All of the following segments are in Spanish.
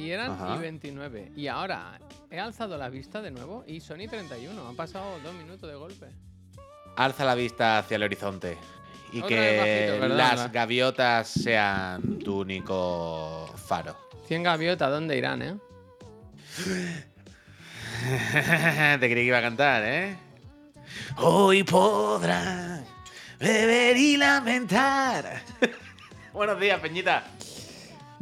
y eran Ajá. y 29. Y ahora he alzado la vista de nuevo y son y 31. Han pasado dos minutos de golpe. Alza la vista hacia el horizonte. Y Otra que bajito, las gaviotas sean tu único faro. 100 gaviotas, ¿dónde irán, eh? Te creí que iba a cantar, ¿eh? Hoy podrán beber y lamentar. Buenos días, Peñita.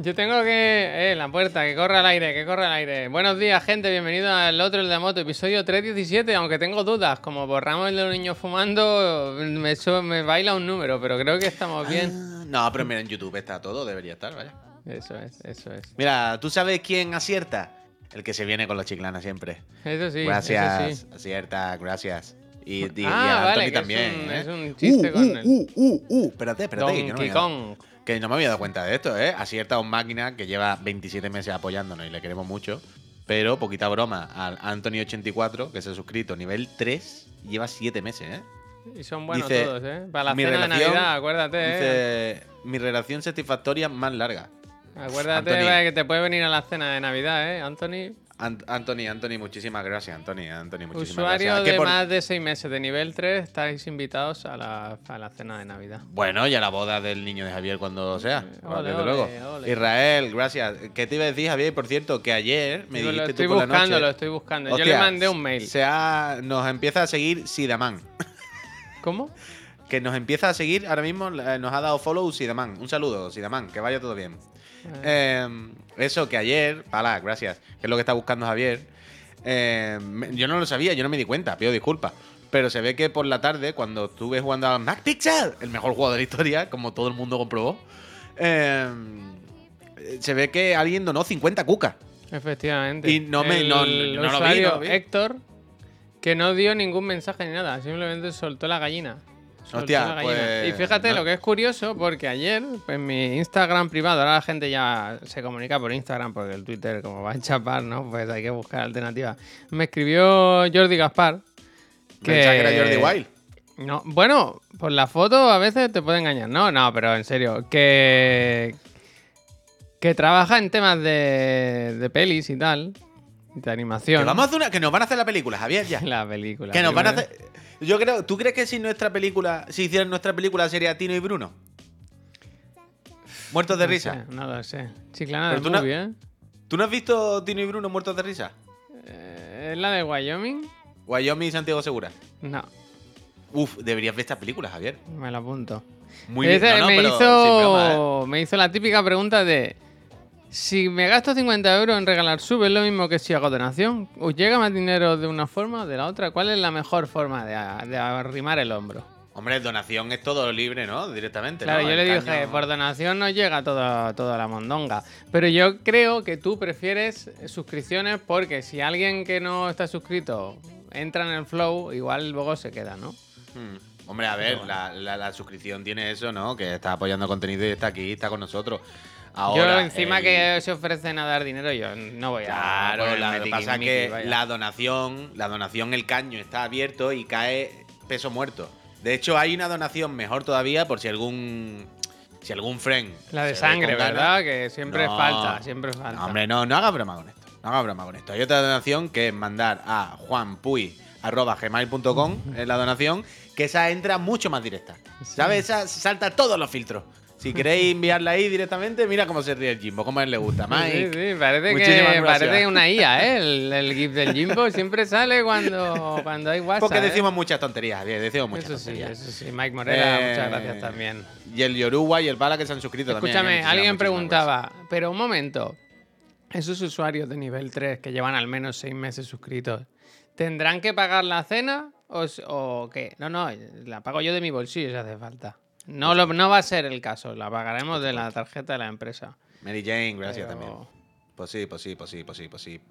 Yo tengo que. Eh, la puerta, que corra al aire, que corra al aire. Buenos días, gente. Bienvenido al otro, el de la moto, episodio 317. Aunque tengo dudas, como borramos el de los niños fumando, me, me baila un número, pero creo que estamos bien. Ah, No, pero mira, en YouTube está todo, debería estar, vaya. Eso es, eso es. Mira, ¿tú sabes quién acierta? El que se viene con la chiclana siempre. Eso sí, gracias, eso sí. acierta, gracias. Y, y- y Ah, a vale, que es también. un- ¿eh? es un chiste uh, con uh, uh, uh, uh, Espérate, espérate, que no, me Donkey Kong. Que no me había dado cuenta de esto, ¿eh? Acierta a un máquina que lleva 27 meses apoyándonos y le queremos mucho. Pero, poquita broma, al Anthony84, que se ha suscrito nivel 3, lleva 7 meses, ¿eh? Y son buenos Dice, todos, ¿eh? Para la cena de relación- Navidad, acuérdate, ¿eh? Mi relación satisfactoria más larga. Acuérdate Anthony. eh, que te puede venir a la cena de Navidad, ¿eh, Anthony? Ant- Anthony, Anthony, muchísimas gracias, Anthony, Anthony, muchísimas Usuario gracias. de por- más de 6 meses de nivel 3, estáis invitados a la, a la cena de Navidad. Bueno, y a la boda del niño de Javier cuando sea. Ole, desde ole, luego. ole. Israel, gracias. ¿Qué te iba a decir, Javier? Por cierto, que ayer me dijiste lo estoy tú por la buscando, noche- lo estoy buscando. Yo le mandé un mail. Se ha- nos empieza a seguir Sidaman. ¿Cómo? Que nos empieza a seguir ahora mismo, eh, nos ha dado follow Sidaman. Un saludo, Sidaman, que vaya todo bien. Eh, eso, que ayer, para, gracias, que es lo que está buscando Javier. eh, me- yo no lo sabía, yo no me di cuenta, pido disculpas. Pero se ve que por la tarde, cuando estuve jugando a Mac Pixel, el mejor juego de la historia, como todo el mundo comprobó, eh, se ve que alguien donó 50 cucas. Efectivamente. Y no me- no- El no lo vi, no lo vi. Héctor, que no dio ningún mensaje ni nada, simplemente soltó la gallina. Hostia, pues, y fíjate no- lo que es curioso, porque ayer, en mi Instagram privado, ahora la gente ya se comunica por Instagram, porque el Twitter, como va a chapar, ¿no? Pues hay que buscar alternativas. Me escribió Jordi Gaspar. Que Pensaba que era Jordi Wild. No, bueno, por la foto a veces te puede engañar. No, no, pero en serio, que. Que trabaja en temas de, de pelis y tal, de animación. Que, vamos a hacer una- que nos van a hacer la película, Javier, ya. La película. Que nos van a hacer. Yo creo. ¿Tú crees que si nuestra película. Si hicieran nuestra película sería Tino y Bruno? Muertos de No risa. sé, no lo sé. Chiclana de tú no- movie, ¿eh? ¿Tú no has visto Tino y Bruno muertos de risa? Eh, ¿Es la de Wyoming? Wyoming y Santiago Segura. No, Uf, deberías ver esta película, Javier. me la apunto. Muy bien. No, no, me, pero hizo, ¿eh? me hizo la típica pregunta de. Si me gasto 50 euros en regalar sub, ¿es lo mismo que si hago donación? ¿Os llega más dinero de una forma o de la otra? ¿Cuál es la mejor forma de, arrimar el hombro? Hombre, donación es todo libre, ¿no? Directamente. Claro, ¿no? yo El le dije, caño- por donación no llega toda, toda la mondonga. Pero yo creo que tú prefieres suscripciones porque si alguien que no está suscrito entra en el flow, igual luego se queda, ¿no? Hmm. Hombre, a ver, la, la- la suscripción tiene eso, ¿no? Que está apoyando contenido y está aquí, está con nosotros. Ahora, yo encima el- que se ofrecen a dar dinero, yo no voy a... Claro, ponerme la- lo que pasa es que vaya. la donación, la donación, el caño está abierto y cae peso muerto. De hecho, hay una donación mejor todavía por si algún si algún friend. La de sangre. ¿verdad? Que siempre No. falta, siempre falta. No, hombre, no, no hagas broma con esto. No hagas broma con esto. Hay otra donación que es mandar a juanpuy.gmail.com en la donación, que esa entra mucho más directa. ¿Sabes? Esa salta todos los filtros. Si queréis enviarla ahí directamente, mira cómo se ríe el Jimbo, cómo a él le gusta. Sí, Mike. sí, parece muchísimas que parece una IA, ¿eh? El, el GIF del Jimbo siempre sale cuando, cuando hay WhatsApp. Porque ¿eh? decimos muchas tonterías, decimos muchas Eso sí, tonterías. eso sí. Mike Morera, Eh, muchas gracias también. Y el Yoruba y el Bala que se han suscrito también. Escúchame, alguien preguntaba, pero un momento, esos usuarios de nivel 3 que llevan al menos 6 meses suscritos, ¿tendrán que pagar la cena o, o qué? No, no, la pago yo de mi bolsillo si hace falta. No, lo, no va a ser el caso, la pagaremos de la tarjeta de la empresa. Mary Jane, gracias Pero- también. Pues sí, pues sí, pues sí, pues sí, pues sí.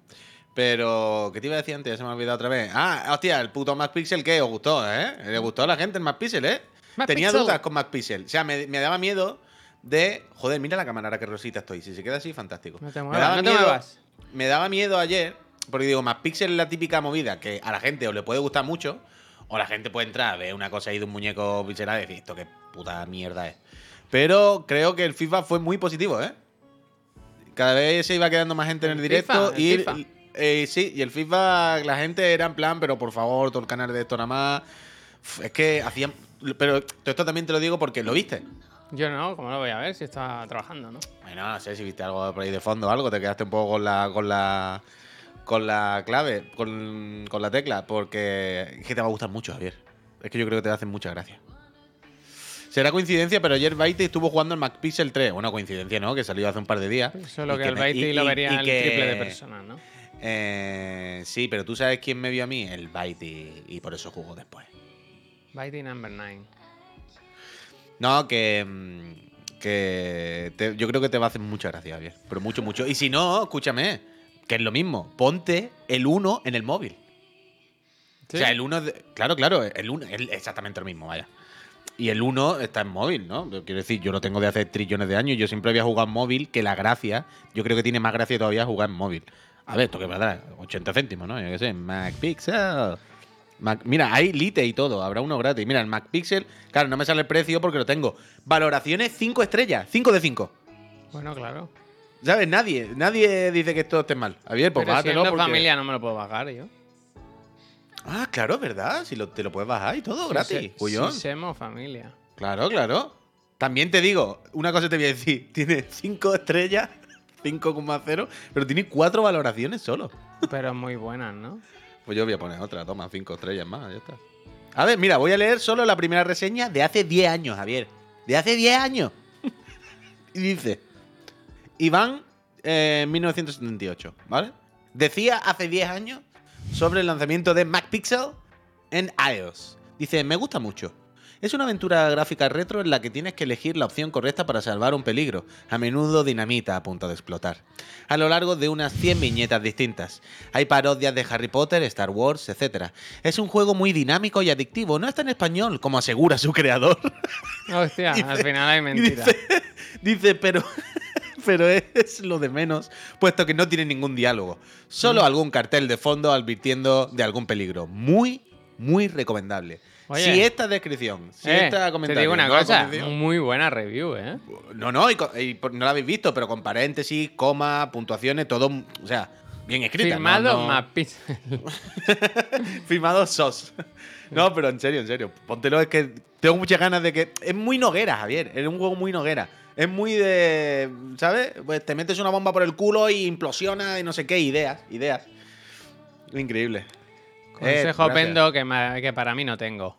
Pero, ¿qué te iba a decir antes? Ya Se me ha olvidado otra vez. Ah, hostia, el puto Mac Pixel, ¿qué? ¿Os gustó, eh? ¿Le gustó a la gente el Mac Pixel, eh? Mac Tenía Pixel. dudas con Mac Pixel. O sea, me, me daba miedo de. Joder, mira la cámara ahora que rosita estoy. Si se queda así, fantástico. No te Me muevas, daba no te miedo- muevas. Me daba miedo ayer, porque digo, Mac Pixel es la típica movida que a la gente o le puede gustar mucho, o la gente puede entrar, ver una cosa ahí de un muñeco pixelado y decir, esto qué puta mierda es. Pero creo que el FIFA fue muy positivo, ¿eh? Cada vez se iba quedando más gente en el, El directo. FIFA, el y FIFA. eh, sí, y el FIFA, la gente era en plan, pero por favor, todo el canal de esto nada más. Es que hacían. Pero esto también te lo digo porque lo viste. Yo no, ¿cómo lo voy a ver si está trabajando, no? Bueno, no sé si viste algo por ahí de fondo o algo, te quedaste un poco con la. con la. Con la clave, con, con la tecla, porque es que te va a gustar mucho, Javier. Es que yo creo que te hacen mucha gracia. Será coincidencia, pero ayer Baite estuvo jugando el MacPixel 3. Bueno, coincidencia, ¿no? Que salió hace un par de días. Solo Y que el y- lo y- vería y el que- triple de personas, ¿no? Eh, sí, pero tú sabes quién me vio a mí, el Baiti, y por eso jugó después. Baiti number 9. No, que. mm, que te- yo creo que te va a hacer mucha gracia, Javier. Pero mucho, mucho. Y si no, escúchame, que es lo mismo. Ponte el 1 en el móvil. O sea, el 1. Claro, claro, el 1 es exactamente lo mismo, vaya. Y el 1 está en móvil, ¿no? Quiero decir, yo lo tengo de hace trillones de años. Yo siempre había jugado en móvil, que la gracia, yo creo que tiene más gracia todavía jugar en móvil. A ver, esto que valdrá 80 céntimos, ¿no? Yo qué sé, MacPixel. Mac- Mira, hay Lite y todo, habrá uno gratis. Mira, el MacPixel, claro, no me sale el precio porque lo tengo. Valoraciones 5 estrellas, 5 de 5. Bueno, claro. ¿Sabes? Nadie, nadie dice que esto esté mal. Javier, pues Pero si bájatelo es de porque- familia no me lo puedo bajar yo. Ah, claro, ¿verdad? Si lo- te lo puedes bajar y todo, gratis. Cuyón. si somos familia. Claro, claro. También te digo, una cosa te voy a decir. Tiene 5 estrellas, 5,0, pero tiene 4 valoraciones solo. Pero muy buenas, ¿no? Pues yo voy a poner otra, toma, 5 estrellas más, ya está. A ver, mira, voy a leer solo la primera reseña de hace 10 años, Javier. De hace 10 años. y dice, Iván, eh, 1978, ¿vale? Decía hace 10 años sobre el lanzamiento de MacPixel en iOS. Dice, me gusta mucho. Es una aventura gráfica retro en la que tienes que elegir la opción correcta para salvar un peligro, a menudo dinamita a punto de explotar, a lo largo de unas 100 viñetas distintas. Hay parodias de Harry Potter, Star Wars, etc. Es un juego muy dinámico y adictivo, no está en español, como asegura su creador. Hostia, al final hay mentira. Dice, dice, pero, pero es lo de menos, puesto que no tiene ningún diálogo. Solo algún cartel de fondo advirtiendo de algún peligro. Muy, muy recomendable. Oye. si esta descripción, si Eh, esta te comentario digo una no cosa, muy buena review, ¿eh? no, no, y no la habéis visto, pero con paréntesis, coma, puntuaciones, todo, o sea, bien escrita. Firmado no, no-. Firmado SOS. No, pero en serio, en serio. Póntelo, es que tengo muchas ganas de que. Es muy noguera, Javier. Es un juego muy noguera. Es muy de. ¿Sabes? Pues te metes una bomba por el culo y implosiona y no sé qué. Ideas, ideas. Increíble. Eh, Consejo gracias. Pendo que, ma- que para mí no tengo.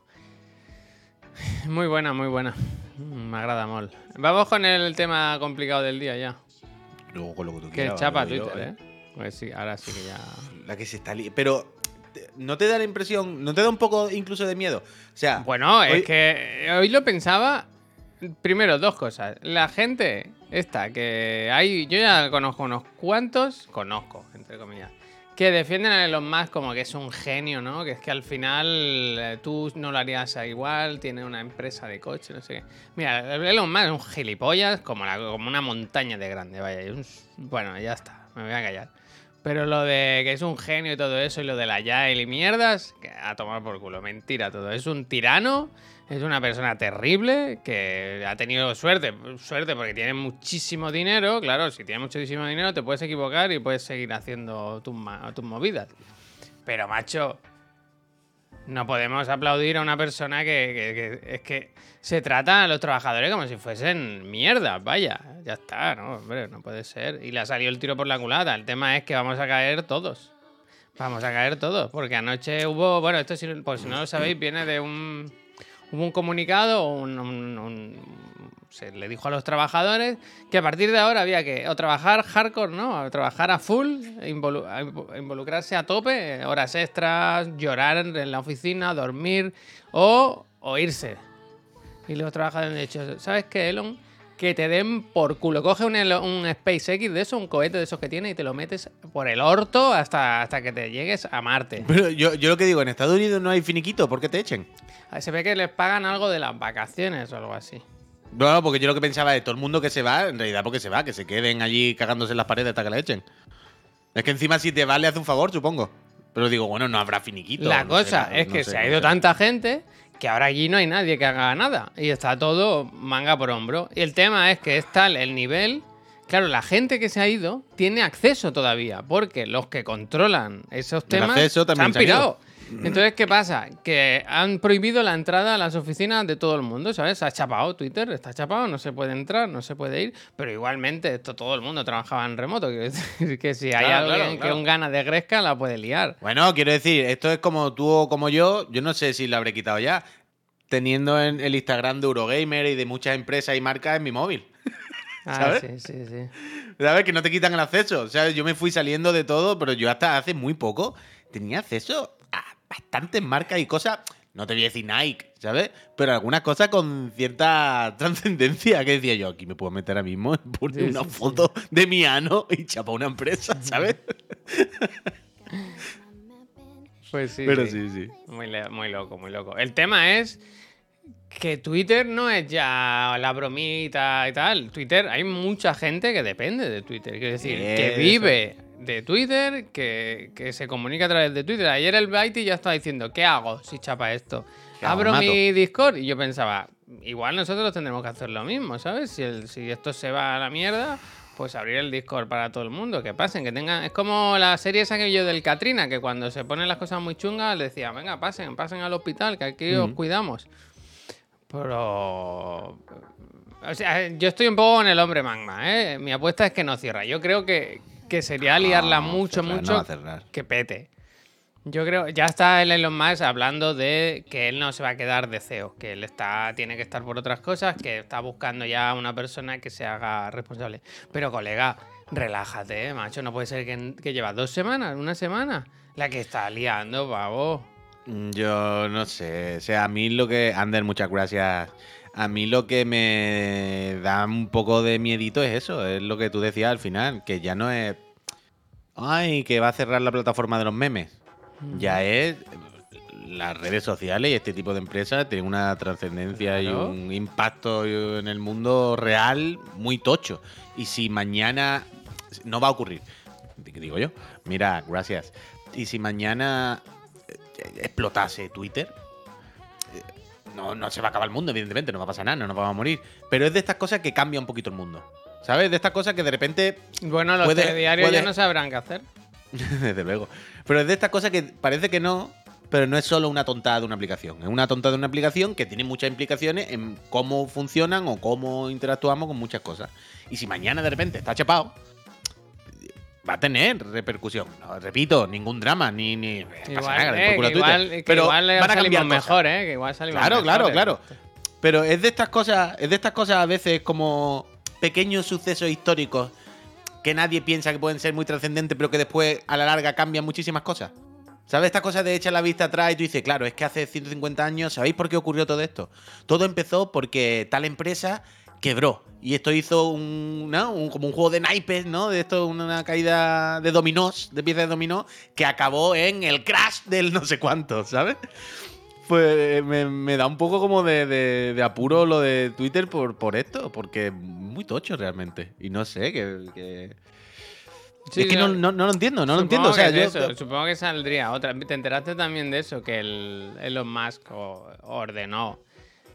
Muy buena, muy buena. Mm, Me agrada mol. Vamos con el tema complicado del día ya. Luego con lo que tú Que quieras, es chapa digo yo, Twitter, ¿eh? Pues sí, ahora sí que ya. La que se está li- Pero. ¿No te da la impresión, no te da un poco incluso de miedo? O sea, Bueno, hoy- es que hoy lo pensaba. Primero, dos cosas. La gente esta que hay, yo ya conozco unos cuantos, conozco, entre comillas, que defienden a Elon Musk como que es un genio, ¿no? Que es que al final eh, tú no lo harías igual, tiene una empresa de coche, no sé qué. Mira, Elon Musk es un gilipollas como, una montaña de grande, vaya. un- bueno, ya está, me voy a callar. Pero lo de que es un genio y todo eso, y lo de la Yael y mierdas, a tomar por culo, mentira todo. Es un tirano, es una persona terrible que ha tenido suerte, suerte porque tiene muchísimo dinero. Claro, si tienes muchísimo dinero te puedes equivocar y puedes seguir haciendo tus, movidas. Pero, macho, no podemos aplaudir a una persona que, es que se trata a los trabajadores como si fuesen mierda, vaya, ya está, no, hombre, no puede ser. Y le ha salido el tiro por la culata. El tema es que vamos a caer todos. Vamos a caer todos, porque anoche hubo, bueno, esto por si no lo sabéis, viene de un, hubo un comunicado, un, se le dijo a los trabajadores que a partir de ahora había que o trabajar hardcore, ¿no? A trabajar a full, involucrarse a tope, horas extras, llorar en la oficina, dormir o, o irse. Y los trabajadores han dicho, ¿sabes qué, Elon? Que te den por culo. Coge un, un SpaceX de eso, un cohete de esos que tiene y te lo metes por el orto hasta, hasta que te llegues a Marte. Pero yo, yo lo que digo, en Estados Unidos no hay finiquito, ¿por qué te echen? Se ve que les pagan algo de las vacaciones o algo así. No, porque yo lo que pensaba es todo el mundo que se va, en realidad porque se va, que se queden allí cagándose en las paredes hasta que la echen. Es que encima si te va le hace un favor, supongo. Pero digo, bueno, no habrá finiquito. La no cosa es no que sé, se ha no ido sé. tanta gente que ahora allí no hay nadie que haga nada. Y está todo manga por hombro. Y el tema es que es tal el nivel Claro, la gente que se ha ido tiene acceso todavía, porque los que controlan esos temas acceso se han pirado. Entonces, ¿qué pasa? Que han prohibido la entrada a las oficinas de todo el mundo, ¿sabes? Se ha chapado Twitter, está chapado, no se puede entrar, no se puede ir, pero igualmente esto todo el mundo trabajaba en remoto, quiero decir que si hay Claro, alguien claro, que un gana de gresca la puede liar. Bueno, quiero decir, esto es como tú o como yo, yo no sé si lo habré quitado ya, teniendo en el Instagram de Eurogamer y de muchas empresas y marcas en mi móvil. Ah, ¿Sabes? sí, sí, sí. ¿Sabes? Que no te quitan el acceso. O sea, yo me fui saliendo de todo, pero yo hasta hace muy poco tenía acceso bastantes marcas y cosas. No te voy a decir Nike, ¿sabes? Pero algunas cosas con cierta trascendencia que decía yo, aquí me puedo meter ahora mismo, poner Sí, una sí, sí. foto de mi ano y chapar una empresa, ¿sabes? Pues sí. Pero sí. sí, sí. Muy, le- muy loco, muy loco. El tema es que Twitter no es ya la bromita y tal. Twitter, hay mucha gente que depende de Twitter. Quiero decir, que vive de Twitter, que, que se comunica a través de Twitter. Ayer el Byte ya estaba diciendo, ¿qué hago si chapa esto? Abro Mato. mi Discord y yo pensaba, igual nosotros tendremos que hacer lo mismo, ¿sabes? Si, el- si esto se va a la mierda, pues abrir el Discord para todo el mundo, que pasen, que tengan... Es como la serie esa que yo del Katrina, que cuando se ponen las cosas muy chungas, le decía, venga, pasen, pasen al hospital, que aquí os Ujú. cuidamos. Pero... O sea, yo estoy un poco en el hombre magma, ¿eh? Mi apuesta es que no cierra. Yo creo que, que sería liarla No, mucho, cerrar, mucho no va a cerrar. que pete. Yo creo, ya está el Elon Musk hablando de que él no se va a quedar de CEO, que él está, tiene que estar por otras cosas, que está buscando ya una persona que se haga responsable. Pero colega, relájate, ¿eh, macho, no puede ser que, que llevas dos semanas, una semana, la que está liando, pavo. Mm, Yo no sé. O sea, a mí lo que. Ander, muchas gracias. A mí lo que me da un poco de miedito es eso. Es lo que tú decías al final. Que ya no es. Ay, que va a cerrar la plataforma de los memes. Ya es. Las redes sociales y este tipo de empresas tienen una trascendencia y un impacto en el mundo real muy tocho. Y si mañana. No va a ocurrir. Digo yo. Mira, gracias. Y si mañana explotase Twitter, eh, no, no se va a acabar el mundo, evidentemente, no va a pasar nada, no nos vamos a morir. Pero es de estas cosas que cambia un poquito el mundo. ¿Sabes? De estas cosas que de repente, Bueno, los Puede- telediarios puede- ya no sabrán qué hacer. desde luego. Pero es de estas cosas que parece que no, pero no es solo una tontada de una aplicación. Es una tontada de una aplicación que tiene muchas implicaciones en cómo funcionan o cómo interactuamos con muchas cosas. Y si mañana de repente está chapado, va a tener repercusión. No, repito, ningún drama, ni. ni pasa Igual, nada, eh, que igual, que pero igual van a cambiar cosas. mejor, ¿eh? Que igual salimos Claro, claro, mejores. claro. Pero es de estas cosas, es de estas cosas a veces como pequeños sucesos históricos que nadie piensa que pueden ser muy trascendentes, pero que después a la larga cambian muchísimas cosas. ¿Sabes? Estas cosas de echar la vista atrás y tú dices, claro, es que hace 150 años, ¿sabéis por qué ocurrió todo esto? Todo empezó porque tal empresa quebró. Y esto hizo un, ¿no? un- como un juego de naipes, ¿no? De esto, una caída de dominós, de piezas de dominó, que acabó en el crash del no sé cuánto, ¿sabes? Pues me, me da un poco como de, de- de apuro lo de Twitter por, por esto, porque es muy tocho realmente. Y no sé, que. que- Sí, es que no- no, no- lo entiendo, no lo entiendo. O sea, que es yo- eso, Supongo que saldría otra. ¿Te enteraste también de eso? Que el Elon Musk ordenó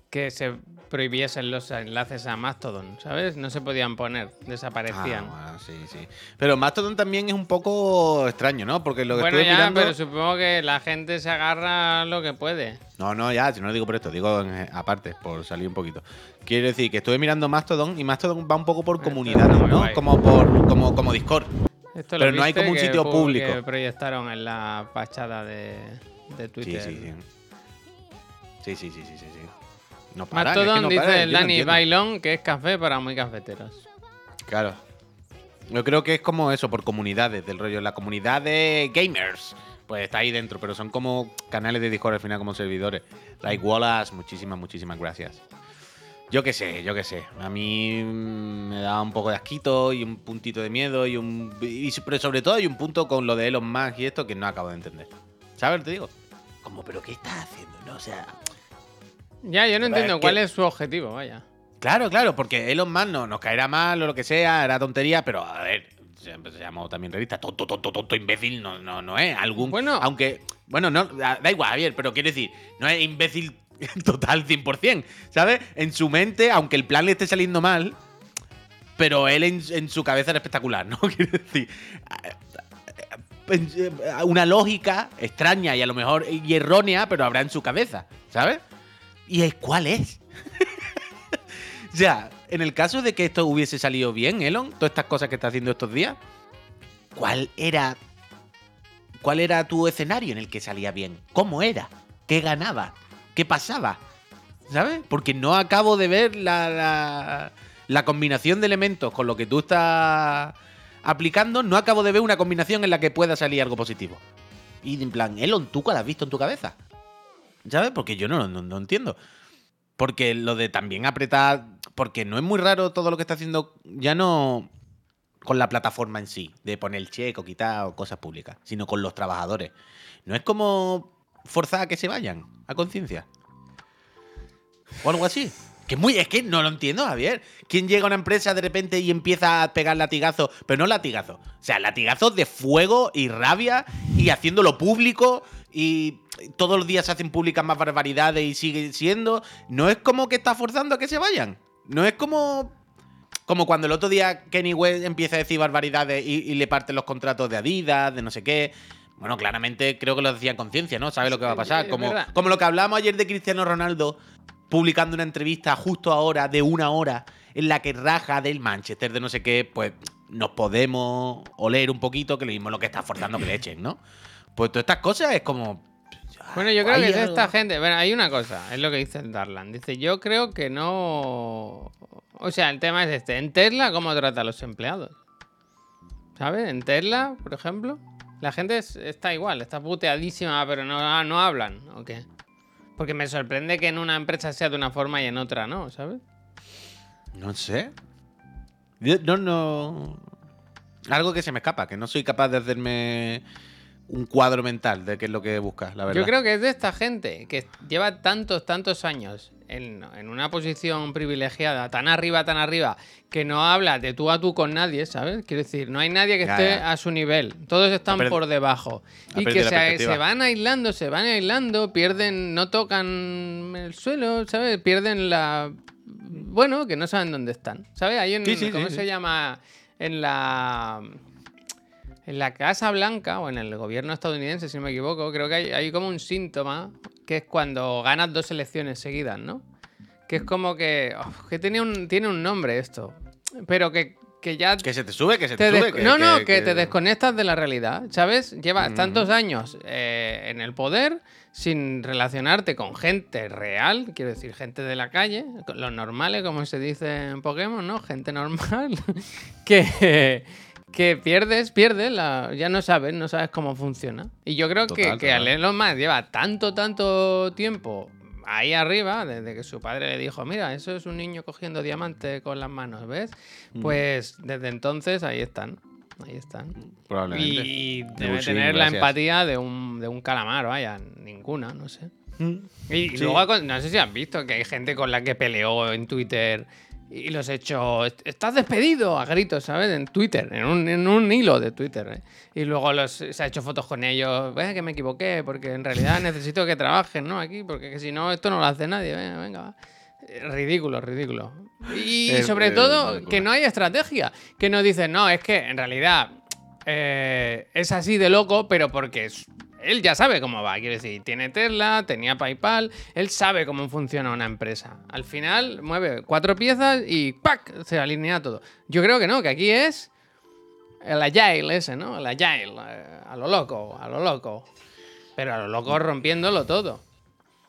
que se prohibiesen los enlaces a Mastodon, ¿sabes? No se podían poner, desaparecían. Ah, bueno, sí, sí. Pero Mastodon también es un poco extraño, ¿no? Porque lo que bueno, estuve ya, mirando. pero supongo que la gente se agarra lo que puede. No, no, ya, si no lo digo por esto, digo en- aparte, por salir un poquito. Quiero decir que estuve mirando Mastodon y Mastodon va un poco por muy ¿no? como por como, como Discord. Esto Pero no hay como un sitio público. Que proyectaron en la fachada de, de Sí, Twitter. sí, sí. Sí, sí, sí, sí, sí, sí. No paran, es que Mastodon no dice paran, el yo no Dani entiendo. Bailón que es café para muy cafeteros. Claro. Yo creo que es como eso, por comunidades del rollo. La comunidad de gamers, pues está ahí dentro, pero son como canales de Discord al final, como servidores. Like Wallace, muchísimas, muchísimas gracias. Yo qué sé, yo qué sé. A mí mm, me da un poco de asquito y un puntito de miedo y un. y- pero sobre todo hay un punto con lo de Elon Musk y esto que no acabo de entender. ¿Sabes? Te digo. Como, pero ¿qué estás haciendo? No, o sea. Ya, yo no entiendo cuál que- es su objetivo, vaya. Claro, claro, porque Elon Musk no, nos caerá mal o lo que sea, era tontería, pero a ver, siempre se llamó también revista, tonto, tonto, tonto, imbécil, no, no, no es algún. Bueno. Aunque, bueno, no, da, igual, Javier, pero quiero decir, no es imbécil total 100%, ¿sabes? En su mente, aunque el plan le esté saliendo mal, pero él en, en su cabeza era espectacular, ¿no? Quiero decir, una lógica extraña y a lo mejor y errónea, pero habrá en su cabeza, ¿sabes? ¿Y cuál es? sea, en el caso de que esto hubiese salido bien, Elon, todas estas cosas que está haciendo estos días, ¿cuál era cuál era tu escenario en el que salía bien? ¿Cómo era? ¿Qué ganaba? ¿Qué pasaba? ¿Sabes? Porque no acabo de ver la, la, la combinación de elementos con lo que tú estás aplicando, no acabo de ver una combinación en la que pueda salir algo positivo. Y en plan, Elon, ¿tú cuál has visto en tu cabeza? ¿Sabes? Porque yo no, no, no entiendo. Porque lo de también apretar. Porque no es muy raro todo lo que está haciendo. Ya no con la plataforma en sí, de poner el cheque o quitar o cosas públicas, sino con los trabajadores. No es como forzar a que se vayan a conciencia. O algo así. Que muy, es que no lo entiendo, Javier. ¿Quién llega a una empresa de repente y empieza a pegar latigazos? Pero no latigazos. O sea, latigazos de fuego y rabia y haciéndolo público y todos los días se hacen públicas más barbaridades y sigue siendo. No es como que está forzando a que se vayan. No es como. Como cuando el otro día Kenny West empieza a decir barbaridades y, y le parten los contratos de Adidas, de no sé qué. Bueno, claramente creo que lo decía en conciencia, ¿no? Sabe lo que va a pasar. Como, como lo que hablamos ayer de Cristiano Ronaldo publicando una entrevista justo ahora de una hora en la que raja del Manchester de no sé qué, pues nos podemos oler un poquito que lo mismo es lo que está forzando que le echen, ¿no? Pues todas estas cosas es como... Bueno, yo creo que es esta gente. Bueno, hay una cosa, es lo que dice el Darlan. Dice, yo creo que no. O sea, el tema es este. En Tesla, ¿cómo trata a los empleados? ¿Sabes? En Tesla, por ejemplo, la gente es- está igual, está puteadísima, pero no, ah, no hablan, ¿o qué? Porque me sorprende que en una empresa sea de una forma y en otra no, ¿sabes? No sé. No, no... Algo que se me escapa, que no soy capaz de hacerme un cuadro mental de qué es lo que buscas, la verdad. Yo creo que es de esta gente que lleva tantos, tantos años en, en una posición privilegiada, tan arriba, tan arriba, que no habla de tú a tú con nadie, ¿sabes? Quiero decir, no hay nadie que Ya, esté ya. a su nivel. Todos están por debajo. Y que se, van aislando, se van aislando, pierden, no tocan el suelo, ¿sabes? Pierden la... Bueno, que no saben dónde están, ¿sabes? Hay un... Sí, sí, ¿Cómo sí, se llama? En la... En la Casa Blanca o en el gobierno estadounidense, si no me equivoco, creo que hay, hay como un síntoma que es cuando ganas dos elecciones seguidas, ¿no? Que es como que. oh, que tiene un, tiene un nombre esto. Pero que, que ya. Que se te sube, que se te, te sube. que- no, no, que- te desconectas de la realidad, ¿sabes? Llevas tantos años eh, en el poder sin relacionarte con gente real, quiero decir, gente de la calle, los normales, como se dice en Pokémon, ¿no? Gente normal, que, que pierdes, pierdes, la, ya no sabes, no sabes cómo funciona. Y yo creo que, Total, que total. Elon Musk lleva tanto, tanto tiempo ahí arriba, desde que su padre le dijo, mira, eso es un niño cogiendo diamantes con las manos, ¿ves? Mm. Pues desde entonces ahí están. Ahí están. Probablemente. Y De debe tener la empatía de un, de un calamar, vaya, ninguna, no sé. Mm. Y Sí. luego, no sé si has visto que hay gente con la que peleó en Twitter y los he hecho, "Est- estás despedido a gritos, ¿sabes? En Twitter, en un, en un hilo de Twitter. ¿eh? Y luego los, se ha hecho fotos con ellos, "Eh, que me equivoqué, porque en realidad necesito que trabajen, ¿no? Aquí, porque que si no, esto no lo hace nadie, venga, venga. va". Eh, Ridículo, ridículo. Y sobre todo, que no hay estrategia. Que nos dicen, no, es que en realidad eh, es así de loco, pero porque él ya sabe cómo va. Quiero decir, tiene Tesla, tenía PayPal, él sabe cómo funciona una empresa. Al final mueve cuatro piezas y ¡pac! se alinea todo. Yo creo que no, que aquí es el agile ese, ¿no? El agile, eh, a lo loco, a lo loco. Pero a lo loco rompiéndolo todo.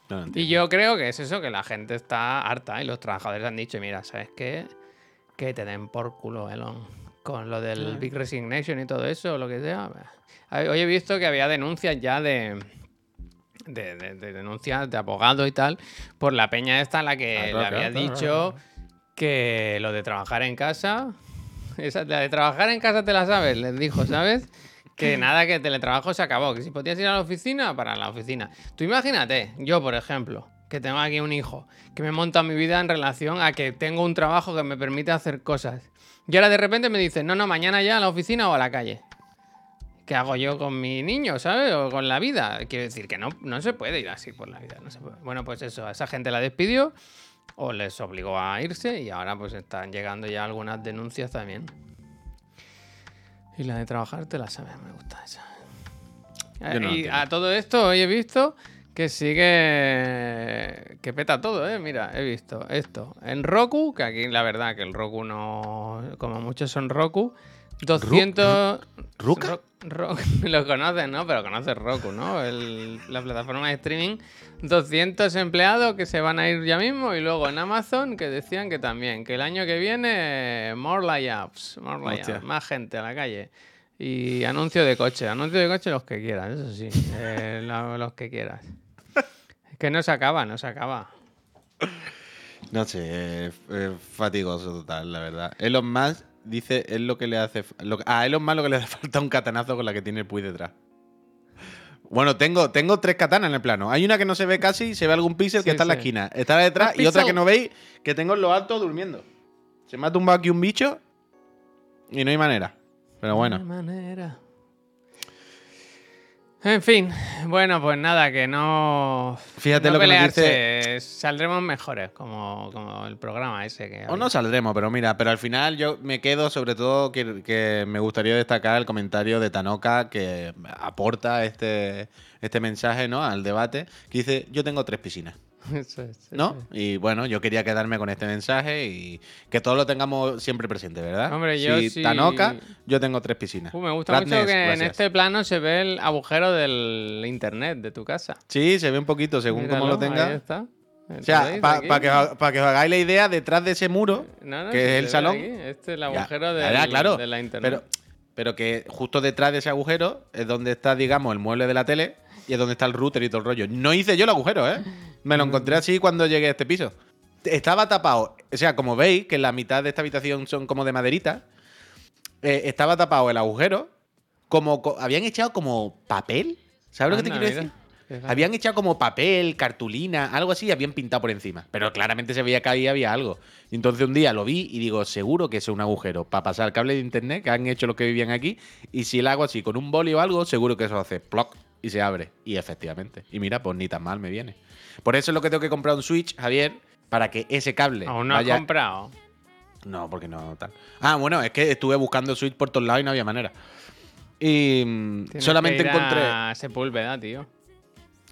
No. Y yo creo que es eso, que la gente está harta y los trabajadores han dicho, mira, ¿sabes qué? Que te den por culo, Elon. Con lo del Big Resignation y todo eso, o lo que sea. Hoy he visto que había denuncias ya de, de, de- de denuncias de abogados y tal por la peña esta a la que Ah, le había claro, claro, dicho que lo de trabajar en casa, esa, la de trabajar en casa te la sabes, les dijo, ¿sabes? Que nada, que el teletrabajo se acabó, que si podías ir a la oficina, para la oficina. Tú imagínate, yo por ejemplo, que tengo aquí un hijo, que me monta mi vida en relación a que tengo un trabajo que me permite hacer cosas. Y ahora de repente me dicen, no, no, mañana ya a la oficina o a la calle. ¿Qué hago yo con mi niño, sabes? O con la vida. Quiero decir que no, no se puede ir así por la vida. no se puede. Bueno, pues eso, a esa gente la despidió o les obligó a irse y ahora pues están llegando ya algunas denuncias también. Y la de trabajar te la sabes, me gusta esa. No y a todo esto hoy he visto que sigue que peta todo, eh. Mira, he visto esto en Roku, que aquí la verdad que el Roku no como muchos son Roku, 200 ¿Ruca? Ro- Ro- lo conoces, ¿no? Pero conoces Roku, ¿no? El- la plataforma de streaming. 200 empleados que se van a ir ya mismo. Y luego en Amazon que decían que también, que el año que viene, more layups, more layups, Hostia. más gente a la calle. Y anuncio de coche, anuncio de coche los que quieras, eso sí, eh, lo- los que quieras. Que no se acaba, no se acaba. No sé, es, es fatigoso total, la verdad. Elon Musk dice, es lo que le hace... Lo, a Elon Musk lo que le hace falta un catanazo con la que tiene el Puy detrás. Bueno, tengo, tengo tres katanas en el plano. Hay una que no se ve casi, se ve algún pixel que Sí, está en la esquina. Está la detrás ¿Un y otra que no veis, que tengo en lo alto durmiendo. Se me ha tumbado aquí un bicho y no hay manera. Pero bueno. manera. En fin, bueno, pues nada, que no. Fíjate no lo que nos pelearse, Saldremos mejores, como, como el programa ese que. O había. no saldremos, pero mira, pero al final yo me quedo sobre todo que, que me gustaría destacar el comentario de Tanoka que aporta este, este mensaje ¿no? al debate, que dice, yo tengo tres piscinas, Eso es, eso ¿no? Y bueno, yo quería quedarme con este mensaje y que todos lo tengamos siempre presente, ¿verdad? Hombre, yo si sí- Tanoka, yo tengo tres piscinas. Uh, me gusta mucho que en este plano se ve el agujero del internet de tu casa. Sí, se ve un poquito según cómo lo Míralo, tenga. Ahí está. O sea, para que, pa' que os hagáis la idea, detrás de ese muro, No, no, que si es el salón, aquí, Este es el agujero ya, del- ya, claro, de la internet. Pero, pero que justo detrás de ese agujero es donde está, digamos, el mueble de la tele y es donde está el router y todo el rollo. No hice yo el agujero, ¿eh? Me lo encontré así cuando llegué a este piso. Estaba tapado, o sea, como veis, que la mitad de esta habitación son como de maderita, eh, estaba tapado el agujero, como co- habían echado como papel, ¿sabes lo que te quiero decir? Habían echado como papel, cartulina, algo así, y habían pintado por encima. Pero claramente se veía que ahí había algo. Y entonces un día lo vi y digo, seguro que es un agujero para pasar cable de internet que han hecho los que vivían aquí. Y si lo hago así con un boli o algo, seguro que eso hace ploc y se abre. Y efectivamente. Y mira, pues ni tan mal me viene. Por eso es lo que tengo que comprar un Switch, Javier, para que ese cable Aún no vaya. has comprado. No, porque no tal. Ah, bueno, es que estuve buscando Switch por todos lados y no había manera. Y mm, Tienes solamente que ir encontré. A Sepúlveda, tío.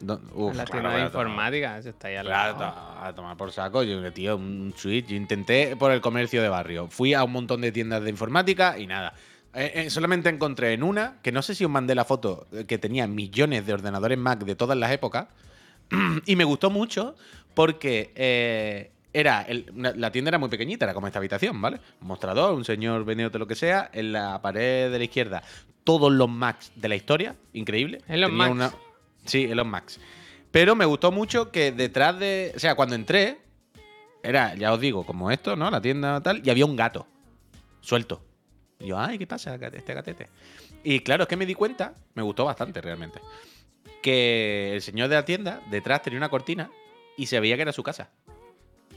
A Uf, la claro, tienda de informática. Eso está ahí al Claro, lado. a tomar por saco. Yo, tío, un Switch. Yo intenté por el comercio de barrio. Fui a un montón de tiendas de informática y nada. Eh, eh, solamente encontré en una, que no sé si os mandé la foto, eh, que tenía millones de ordenadores Mac de todas las épocas. y me gustó mucho porque eh, era el- una- la tienda era muy pequeñita, era como esta habitación, ¿vale? Un mostrador, un señor vendiéndote lo que sea. En la pared de la izquierda, todos los Macs de la historia. Increíble. ¿En los Tenía Macs? Sí, en los Macs. Pero me gustó mucho que detrás de. O sea, cuando entré, era, ya os digo, como esto, ¿no? La tienda tal, y había un gato suelto. Y yo, ay, ¿qué pasa, este gatete? Y claro, es que me di cuenta, me gustó bastante realmente, que el señor de la tienda detrás tenía una cortina y se veía que era su casa.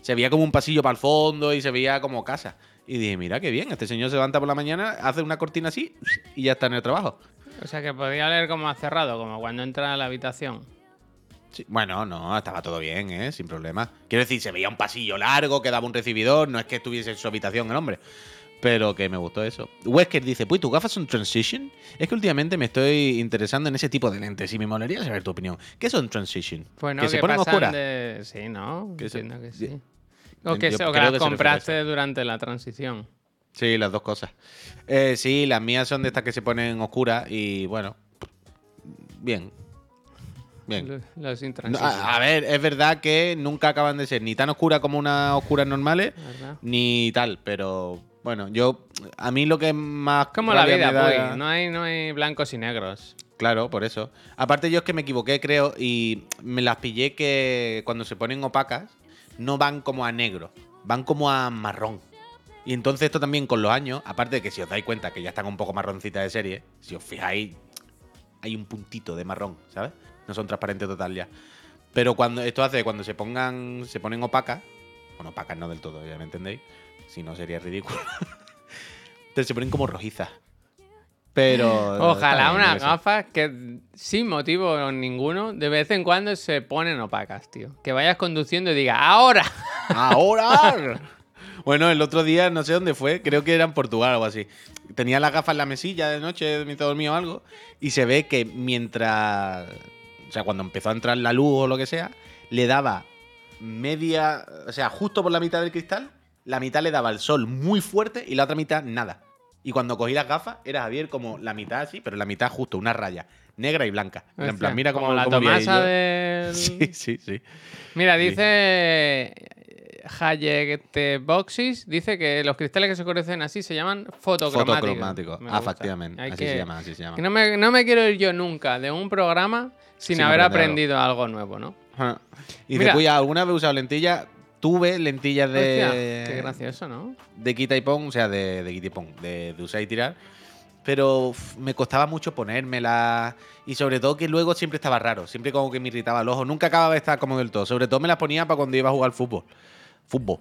Se veía como un pasillo para el fondo y se veía como casa. Y dije, mira qué bien, este señor se levanta por la mañana, hace una cortina así y ya está en el trabajo. O sea que podía leer como ha cerrado, como cuando entra a la habitación. Sí, Bueno, no, estaba todo bien, ¿eh? Sin problema. Quiero decir, se veía un pasillo largo que daba un recibidor, no es que estuviese en su habitación el hombre. Pero que me gustó eso. Wesker dice, pues tus gafas son transition. Es que últimamente me estoy interesando en ese tipo de lentes y me molaría saber tu opinión. ¿Qué son transition? Pues no, ¿Que que, se ponen oscuras? de... Sí, ¿no? Que se- Entiendo que sí. O que, se- o que las compraste durante la transición. Sí, las dos cosas. Eh, sí, las mías son de estas que se ponen oscuras y bueno, bien. Bien. Sin No, a, a ver, es verdad que nunca acaban de ser ni tan oscuras como unas oscuras normales, ¿verdad? ni tal, pero bueno, yo a mí lo que más Como la vida, da- pues. No hay, no hay blancos y negros. Claro, por eso. Aparte yo es que me equivoqué, creo, y me las pillé que cuando se ponen opacas no van como a negro, van como a marrón. Y entonces esto también con los años, aparte de que si os dais cuenta que ya están un poco marroncitas de serie, si os fijáis, hay un puntito de marrón, ¿sabes? No son transparentes total ya. Pero cuando esto hace que cuando se pongan, se ponen opacas, bueno, opacas no del todo, ya me entendéis, si no sería ridículo. Entonces se ponen como rojizas. Pero. Ojalá unas gafas que sin motivo ninguno, de vez en cuando se ponen opacas, tío. Que vayas conduciendo y diga, ahora. ¡Ahora! bueno, el otro día, no sé dónde fue, creo que era en Portugal o algo así. Tenía las gafas en la mesilla de noche, mientras dormía o algo, y se ve que mientras. O sea, cuando empezó a entrar la luz o lo que sea, le daba media. O sea, justo por la mitad del cristal, la mitad le daba el sol muy fuerte y la otra mitad nada. Y cuando cogí las gafas, era Javier como la mitad así, pero la mitad justo, una raya negra y blanca. En Hostia, plan, mira cómo como la ahí Tomasa del... Sí, sí, sí. Mira, Sí. dice Hayek de Boxis, dice que los cristales que se oscurecen así se llaman fotocromáticos. Fotocromático. Me Ah, efectivamente. Así que- se llama, así se llama. no, me, no me quiero ir yo nunca de un programa sin, Sin haber aprendido algo nuevo, ¿no? Y Mira. dice, cuya, ¿alguna vez he usado lentillas? Tuve lentillas de. Hostia, qué gracioso, ¿no? de quita y pon, o sea, de, de quita y pon, de, de usar y tirar. Pero me costaba mucho ponérmelas. Y sobre todo que luego siempre estaba raro. Siempre como que me irritaba el ojo. Nunca acababa de estar como del todo. Sobre todo me las ponía para cuando iba a jugar fútbol. Fútbol.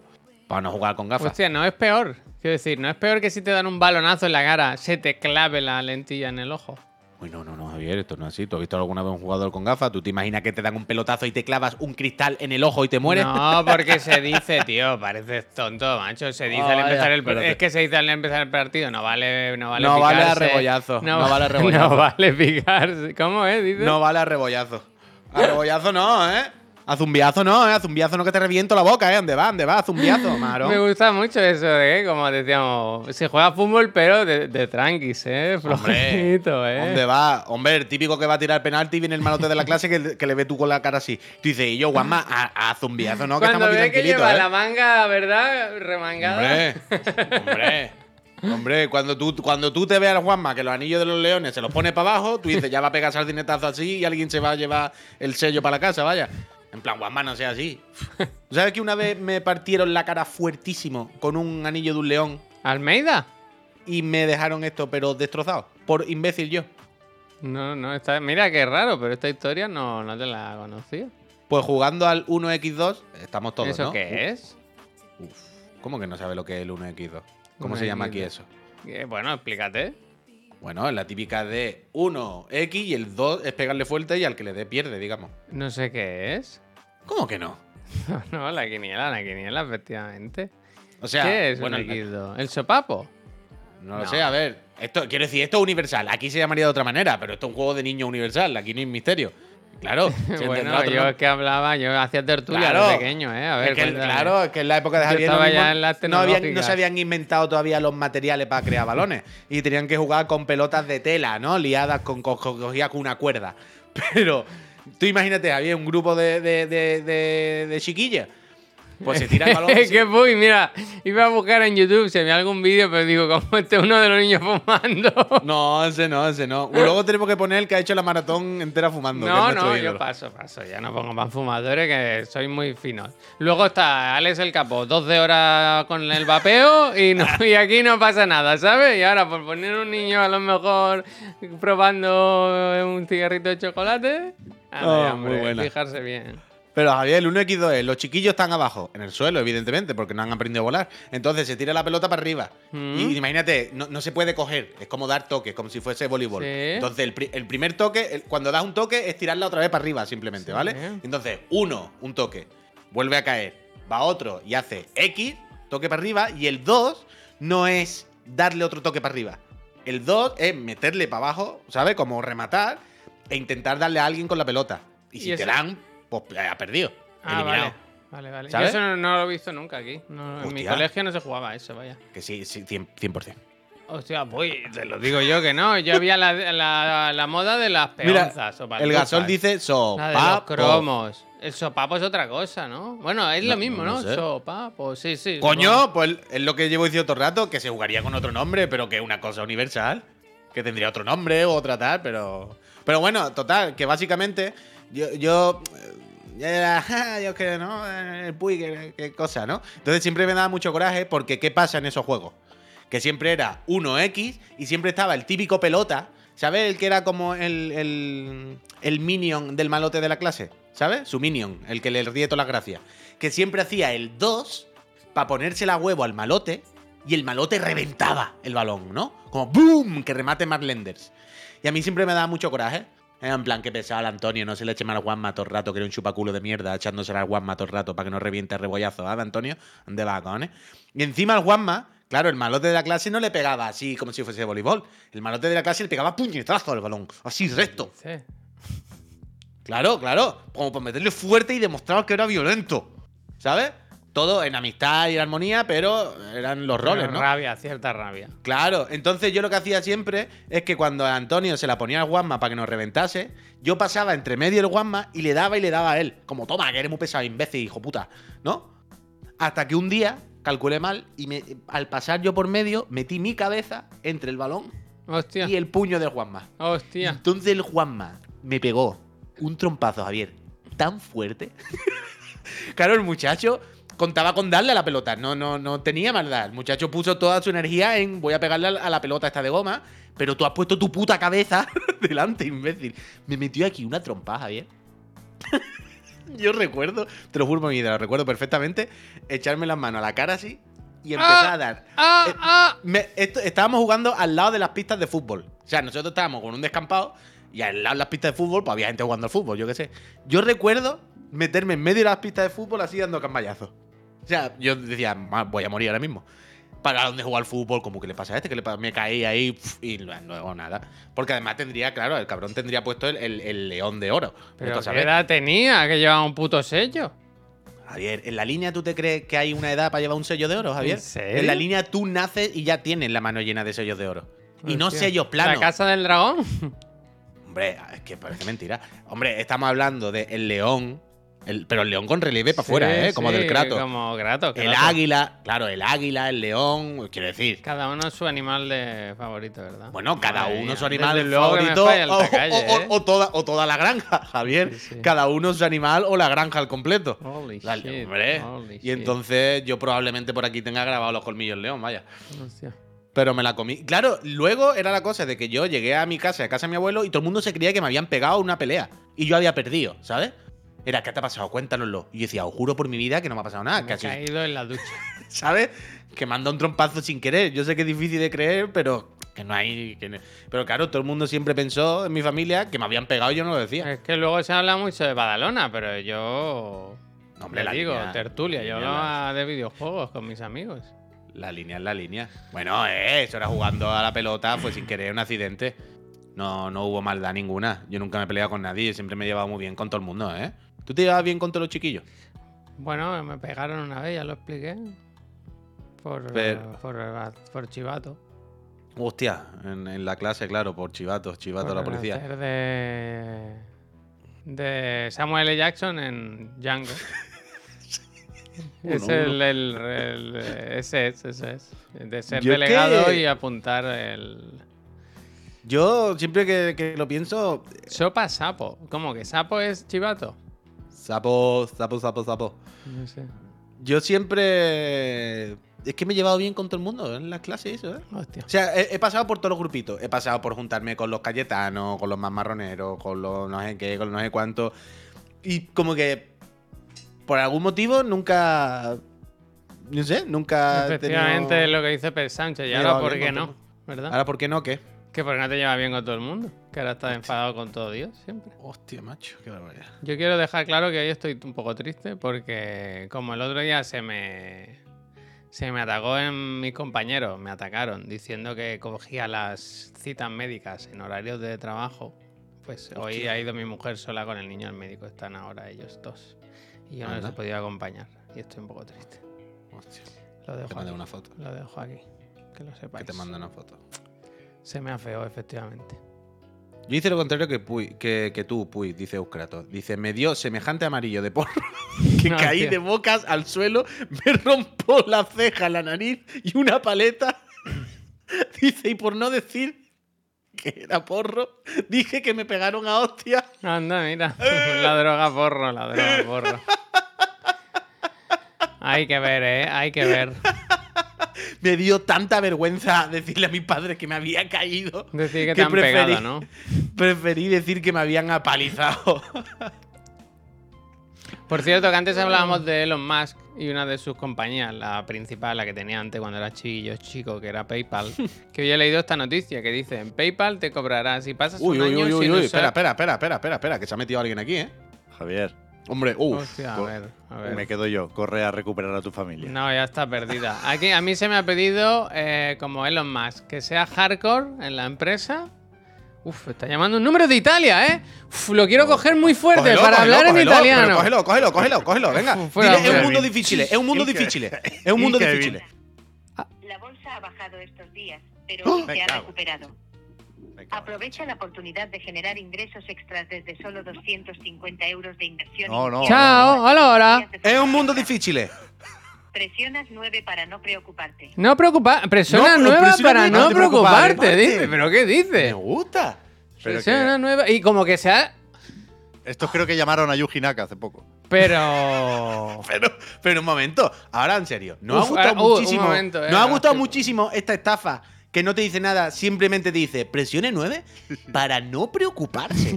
Para no jugar con gafas. Hostia, no es peor. Quiero decir, no es peor que si te dan un balonazo en la cara, se te clave la lentilla en el ojo. Uy, no, no, no, Javier, esto no es así. ¿Tú has visto alguna vez un jugador con gafas? ¿Tú te imaginas que te dan un pelotazo y te clavas un cristal en el ojo y te mueres? No, porque se dice, tío, pareces tonto, macho. Se dice Oh, al vaya, empezar el espérate. Es que se dice al empezar el partido, no vale, no vale No vale a rebollazo, no va- vale a rebollazo. No vale picarse. ¿Cómo es? Dice. No vale a rebollazo. A rebollazo no, ¿eh? A zumbiazo no, ¿eh? A zumbiazo no que te reviento la boca, ¿eh? ¿Dónde va? ¿Dónde va? A zumbiazo, maro. Me gusta mucho eso de, que, como decíamos, se juega fútbol, pero de, de tranquis, ¿eh? Hombre, Flojito, ¿eh? ¿Dónde va? Hombre, el típico que va a tirar penalti y viene el malote de la clase que, que le ve tú con la cara así. Tú dices, y yo, Juanma, a, a zumbiazo, ¿no? Que Cuando estamos aquí ve que lleva ¿eh? la manga, ¿verdad? Remangada. Hombre, hombre. Hombre, cuando tú, cuando tú te veas, Juanma, que los anillos de los leones se los pone para abajo, tú dices, ya va a pegar sardinetazo así y alguien se va a llevar el sello para la casa, vaya. En plan, Juanma, no sea así. ¿Sabes que una vez me partieron la cara fuertísimo con un anillo de un león ¿Almeida? y me dejaron esto, pero destrozado? Por imbécil yo. No, no, está... mira qué raro, pero esta historia no, no te la conocía. Pues jugando al 1x2, estamos todos, ¿Eso ¿no? qué es? Uf, ¿Cómo que no sabe lo que es el 1x2? ¿Cómo se llama aquí 1x2. eso? Eh, Bueno, explícate. Bueno, es la típica de 1x y el 2 es pegarle fuerte y al que le dé pierde, digamos. No sé qué es. ¿Cómo que no? No, la quiniela, la quiniela, efectivamente. O sea, ¿Qué es bueno, un X2? ¿El sopapo? no lo No. sé, a ver. Esto, quiero decir, esto es universal. Aquí se llamaría de otra manera, pero esto es un juego de niño universal. Aquí no hay misterio. Claro. bueno, yo es que hablaba, yo hacía tertulia Claro. de pequeño, ¿eh? A ver, Es que, claro, es que en la época de Javier mismo, las no, habían- no se habían inventado todavía los materiales para crear balones y tenían que jugar con pelotas de tela, ¿no? Liadas con co- co- cogidas con una cuerda. Pero tú imagínate, había un grupo de, de, de, de- de chiquillas. Pues se tira el balón. Es que fui, mira, iba a buscar en YouTube si había algún vídeo, pero digo, como este es uno de los niños fumando. No, ese no, ese no. Y luego tenemos que poner el que ha hecho la maratón entera fumando. No, no, yo paso, paso, ya no pongo más fumadores que soy muy fino. Luego está Alex el Capo, 12 horas con el vapeo y, no- y aquí no pasa nada, ¿sabes? Y ahora por poner un niño a lo mejor probando un cigarrito de chocolate, Oh, ya, muy buena. fijarse bien. Pero Javier, el 1x2 es, los chiquillos están abajo, en el suelo, evidentemente, porque no han aprendido a volar. Entonces se tira la pelota para arriba. Mm. Y imagínate, no, no se puede coger, es como dar toques, como si fuese voleibol. Sí. Entonces el, pri- el primer toque, el- cuando das un toque, es tirarla otra vez para arriba, simplemente, Sí. ¿vale? Entonces, uno, un toque, vuelve a caer, va otro y hace X, toque para arriba, y el 2 no es darle otro toque para arriba. El 2 es meterle para abajo, ¿sabes? Como rematar e intentar darle a alguien con la pelota. Y si Y te dan, pues eh, ha perdido. Ah, eliminado. vale. Vale, vale. Yo ¿Sabes? eso no, no lo he visto nunca aquí. No, en mi colegio no se jugaba eso, vaya. Que sí, sí, 100%. 100%. Hostia, pues te lo digo yo que no. Yo había la, la, la moda de las Mira, peonzas. o el gasol dice so, La de los pa, po. cromos. El sopapo es otra cosa, ¿no? Bueno, es No, lo mismo, no ¿no? sé. Sopapo, sí, sí. Coño, pues es lo que llevo diciendo todo el rato, que se jugaría con otro nombre, pero que es una cosa universal. Que tendría otro nombre o otra tal, pero. Pero bueno, total, que básicamente yo. yo eh, ya era, "Ja, yo que no, eh, el Puy, qué, cosa, ¿no? Entonces siempre me daba mucho coraje porque ¿qué pasa en esos juegos? Que siempre era 1X y siempre estaba el típico pelota, ¿sabes? El que era como el, el, minion del malote de la clase, ¿sabes? Su minion, el que le ríe todas las gracias. Que siempre hacía el 2 para ponérsela a huevo al malote y el malote reventaba el balón, ¿no? Como ¡boom! Que remate Mark Lenders. Y a mí siempre me daba mucho coraje. En plan, que pesado el Antonio, no se le eche mal al Juanma todo el rato, que era un chupaculo de mierda, echándose al Juanma todo el rato para que no reviente el rebollazo, ¿ah, Antonio? ¿Dónde va, cojones? Y encima al Juanma, claro, el malote de la clase no le pegaba así como si fuese de voleibol. El malote de la clase le pegaba puñetazo al balón, así recto. Sí. Claro, claro, como para meterle fuerte y demostrar que era violento, ¿sabes? Todo en amistad y en armonía, pero eran los roles, ¿no? Rabia, cierta rabia. Claro, entonces yo lo que hacía siempre es que cuando a Antonio se la ponía al Juanma para que nos reventase, yo pasaba entre medio del Juanma y le daba y le daba a él. Como, toma, que eres muy pesado, imbécil, hijo puta, ¿no? Hasta que un día calculé mal y me- al pasar yo por medio metí mi cabeza entre el balón Hostia. y el puño del Juanma. Hostia. Entonces el Juanma me pegó un trompazo, Javier, tan fuerte. claro, el muchacho contaba con darle a la pelota, no, no, no tenía maldad. El muchacho puso toda su energía en voy a pegarle a la- pelota esta de goma, pero tú has puesto tu puta cabeza delante, imbécil. Me metió aquí una trompa, Javier. Yo recuerdo, te lo juro por mi vida, lo recuerdo perfectamente, echarme las manos a la cara así y empezar Ah. a dar ¡Ah! Eh, ¡Ah! me- esto- estábamos jugando al lado de las pistas de fútbol. O sea, nosotros estábamos con un descampado y al lado de las pistas de fútbol, pues había gente jugando al fútbol, yo qué sé. Yo recuerdo meterme en medio de las pistas de fútbol así dando cambayazos. O sea, yo decía, "Ma, voy a morir ahora mismo. ¿Para dónde jugar al fútbol? Como que le pasa a este, que le? Me caí ahí y luego nada. Porque además tendría, claro, el cabrón tendría puesto el, el- el león de oro. Pero ¿qué edad tenía que llevaba un puto sello? Javier, ¿en la línea tú te crees que hay una edad para llevar un sello de oro, Javier? ¿En serio? En la línea tú naces y ya tienes la mano llena de sellos de oro. Y no sellos planos. ¿La casa del dragón? Hombre, es que parece mentira. Hombre, estamos hablando de el león, el- pero el león con relieve para afuera, Sí, ¿eh? Como sí, del Kratos. Como Kratos. El Kratos. águila, claro, el águila, el león, quiero decir. Cada uno su animal de favorito, ¿verdad? Bueno, cada Madre uno mía. su animal Desde favorito el o, ¿eh? o toda, o toda la granja, Javier. Sí. Cada uno su animal o la granja al completo. Holy La- shit, hombre. holy y shit. entonces yo probablemente por aquí tenga grabado los colmillos león, vaya. Hostia. Pero me la comí. Claro, luego era la cosa de que yo llegué a mi casa, a casa de mi abuelo, y todo el mundo se creía que me habían pegado una pelea. Y yo había perdido, ¿sabes? Era, ¿qué te ha pasado? Cuéntanoslo. Y yo decía, os juro por mi vida que no me ha pasado nada. Me Que he caído en la ducha. ¿Sabes? Que manda un trompazo sin querer. Yo sé que es difícil de creer, pero que no hay. que no- Pero claro, todo el mundo siempre pensó en mi familia que me habían pegado y yo no lo decía. Es que luego se habla mucho de Badalona, pero yo. No, hombre, la digo, línea- tertulia. la Yo hablaba de videojuegos con mis amigos. La línea es la línea. Bueno, eh, eso era jugando a la pelota, fue sin querer un accidente. No, no hubo maldad ninguna. Yo nunca me he peleado con nadie, siempre me he llevado muy bien con todo el mundo, ¿eh? ¿Tú te llevas bien con todos los chiquillos? Bueno, me pegaron una vez, ya lo expliqué. Por, Pero- por, por chivato. Hostia, en, en la clase, claro, por chivatos, chivato a la policía. de. de Samuel L. Jackson en Django. es Uno, el, el- el- Ese es, ese es. De ser Yo delegado que- y apuntar el. Yo siempre que, que lo pienso, Sopa sapo. ¿Cómo que sapo es chivato? Sapo, sapo, sapo, sapo. No sé. Yo siempre. Es que me he llevado bien con todo el mundo en las clases, y eso, ¿eh? Hostia. O sea, he, he pasado por todos los grupitos. He pasado por juntarme con los cayetanos, con los más marroneros, con los no sé qué, con los no sé cuánto. Y como que. Por algún motivo nunca. No sé, nunca. Efectivamente tenido- es lo que dice Per Sánchez. Y ahora, ¿por qué no? ¿Verdad? Ahora, ¿por qué no? ¿Qué? Que porque no te llevas bien con todo el mundo. Que ahora estás enfadado con todo Dios siempre. Hostia, macho, qué barbaridad. Yo quiero dejar claro que hoy estoy un poco triste porque como el otro día se me se me atacó en mis compañeros, me atacaron diciendo que cogía las citas médicas en horarios de trabajo. Pues hoy ha ido mi mujer sola con el niño al médico, están ahora ellos dos. Y yo no les he podido acompañar y estoy un poco triste. Hostia. Lo dejo aquí, una foto. lo dejo aquí, que lo Que sepáis. te mando una foto. Se me afeó, efectivamente. Yo hice lo contrario que, Puy- que, que tú, Puy, dice Euskrato. Dice, me dio semejante amarillo de porro que No, caí tío. de bocas al suelo, me rompó la ceja, la nariz y una paleta. Dice, y por no decir que era porro, dije que me pegaron a hostia. Anda, mira. la droga porro, la droga porro. Hay que ver, ¿eh? Hay que ver. Me dio tanta vergüenza decirle a mi padre que me había caído. Decir que que te han pegado, ¿no? Preferí decir que me habían apalizado. Por cierto, que antes hablábamos de Elon Musk y una de sus compañías, la principal, la que tenía antes cuando era chiquillo chico, que era PayPal, que hoy he leído esta noticia que dice, en PayPal te cobrará si pasas Uy, un uy, año uy, uy, sin uy. usar- Espera, espera, espera, espera, espera, espera, que se ha metido alguien aquí, ¿eh? Javier, Hombre, uff. Hostia, a ver, a ver. me quedo yo. Corre a recuperar a tu familia. No, ya está perdida. Aquí a mí se me ha pedido, eh, como Elon Musk, que sea hardcore en la empresa. Uf, está llamando un número de Italia, ¿eh? Uf, lo quiero coger muy fuerte Cógelo, para cógelo, hablar en cógelo, italiano. Cógelo, cógelo, cógelo, cógelo, venga. Uf, fuera, Dile, es un mundo difícil, es un mundo difícil. Es un mundo difícil. La bolsa ha bajado estos días, pero ¡Oh! hoy se ha recuperado. Aprovecha la oportunidad de generar ingresos extras desde solo 250 euros de inversión. No, no, hola, hola. Es un mundo difícil. Presionas 9 para no preocuparte. No preocupa, persona No, pero nueva persona para no no te preocupes, preocuparte, dice. ¿Pero qué Me dice? gusta. Pero Persona que- nueva. Y como que sea. Estos creo que llamaron a Yuji Naka hace poco. Pero. Pero, pero un momento, ahora en serio. Nos Uf, ha gustado ahora- uh, un muchísimo. momento, eh, nos ha gustado que- muchísimo esta estafa que no te dice nada, simplemente te dice presione 9 para no preocuparse.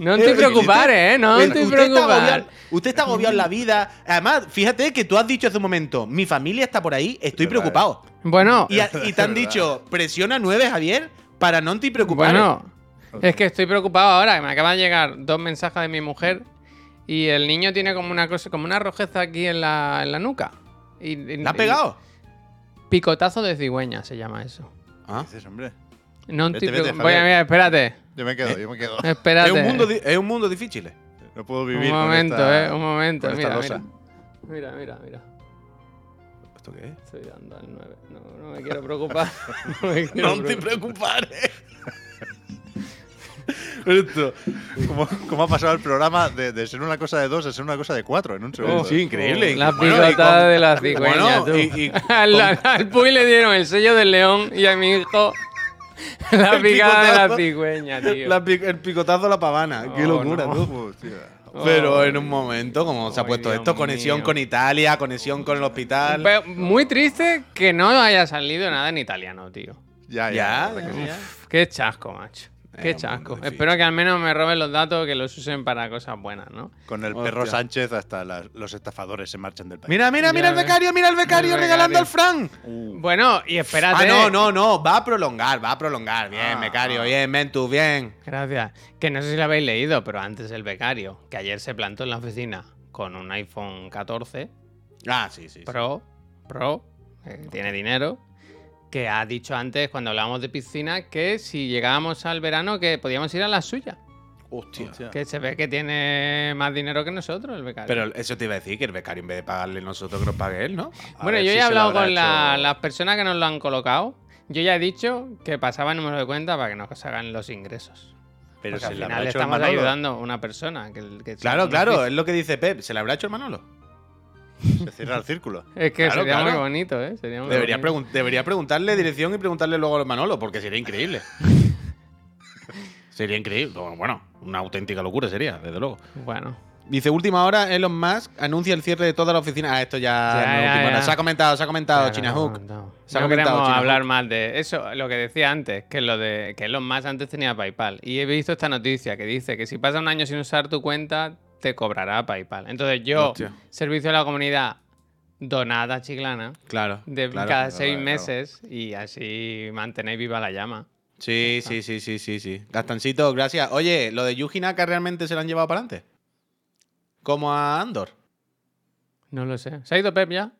No te preocupes, ¿eh? No usted te está preocupes. agobiado- Usted está agobiado en la vida. Además, fíjate que tú has dicho hace un momento, mi familia está por ahí, estoy preocupado. Bueno, Y, a- y te han dicho, presiona 9, Javier, para no te preocupar. bueno. Es que estoy preocupado ahora. que Me acaban de llegar dos mensajes de mi mujer. Y el niño tiene como una cosa, como una rojeza aquí en la, en la nuca. Y, y- ¿La ha pegado? Picotazo de cigüeña se llama eso. Ah. Dices, hombre. No Vete, vete, Voy a Javier. mira, espérate. Yo me quedo, yo me quedo. Espérate. Es un, mundo, es un mundo difícil. No puedo Un vivir con momento, esta- eh. Un momento. con Mira, mira. Mira, mira, mira. ¿Esto qué es? Estoy dando al 9. No, no me quiero preocupar. No me quiero No te preocupar. preocupes. Esto, ¿Cómo, cómo ha pasado el programa de, de ser una cosa de dos a ser una cosa de cuatro en un segundo? Oh, sí, increíble. La Bueno, y picotada con- de la cigüeña, Bueno, tú. y- y al, Puy le dieron el sello del león y a mi hijo la picada de la cigüeña, tío. La el picotazo a la pavana. Qué Oh, locura, no. tú. Hostia. Pero Oh. en un momento, como se ha puesto Dios esto, conexión mío. con Italia, conexión con el hospital. Pero muy triste que no haya salido nada en italiano, tío. Ya, Ya, ya. ya. Qué chasco, macho. Qué Eh, chasco. Espero que al menos me roben los datos que los usen para cosas buenas, ¿no? Con el Hostia. perro Sánchez hasta los estafadores se marchan del país. Mira, mira, mira Ya el becario, mira el becario El regalando becario. al Fran. Bueno, y espérate. Ah, no, no, no. Va a prolongar, va a prolongar. Bien, Ah, becario, ah. bien, Mentu, bien. Gracias. Que no sé si lo habéis leído, pero antes el becario, que ayer se plantó en la oficina con un iPhone 14 Ah, sí, sí. sí. Pro, Pro, que tiene dinero, que ha dicho antes, cuando hablábamos de piscina, que si llegábamos al verano, que podíamos ir a la suya. Hostia. Hostia. Que se ve que tiene más dinero que nosotros, el becario. Pero eso te iba a decir, que el becario en vez de pagarle nosotros, que nos pague él, ¿no? A bueno, yo si ya he hablado con la- hecho- las personas que nos lo han colocado. Yo ya he dicho que pasaba el número de cuenta para que nos hagan los ingresos. Pero Porque se al final estamos ayudando a una persona. Que, que Claro, claro, es lo que dice Pep. ¿Se le habrá hecho el Manolo? Se cierra el círculo. Es que Claro, sería claro. muy bonito, ¿eh? Sería muy Debería, bonito. pregun- debería preguntarle dirección y preguntarle luego al Manolo, porque sería increíble. sería increíble. Bueno, una auténtica locura sería, desde luego. Bueno. Dice, última hora, Elon Musk anuncia el cierre de toda la oficina. Ah, esto ya, Ya, no ya. Se ha comentado, se ha comentado, Claro, China no, Hook. No, Se ha No comentado, queremos China hablar Hook. más de eso, lo que decía antes, que lo de que Elon Musk antes tenía PayPal. Y he visto esta noticia que dice que si pasa un año sin usar tu cuenta, te cobrará PayPal. Entonces yo, Hostia. servicio a la comunidad, donada chiclana, Claro. de claro. cada claro, seis claro. meses y así mantenéis viva la llama. Sí, sí, sí, sí, sí, sí. Gastancito, gracias. Oye, ¿lo de Yuji Naka realmente se lo han llevado para adelante? Como a Andor. No lo sé. ¿Se ha ido Pep ya?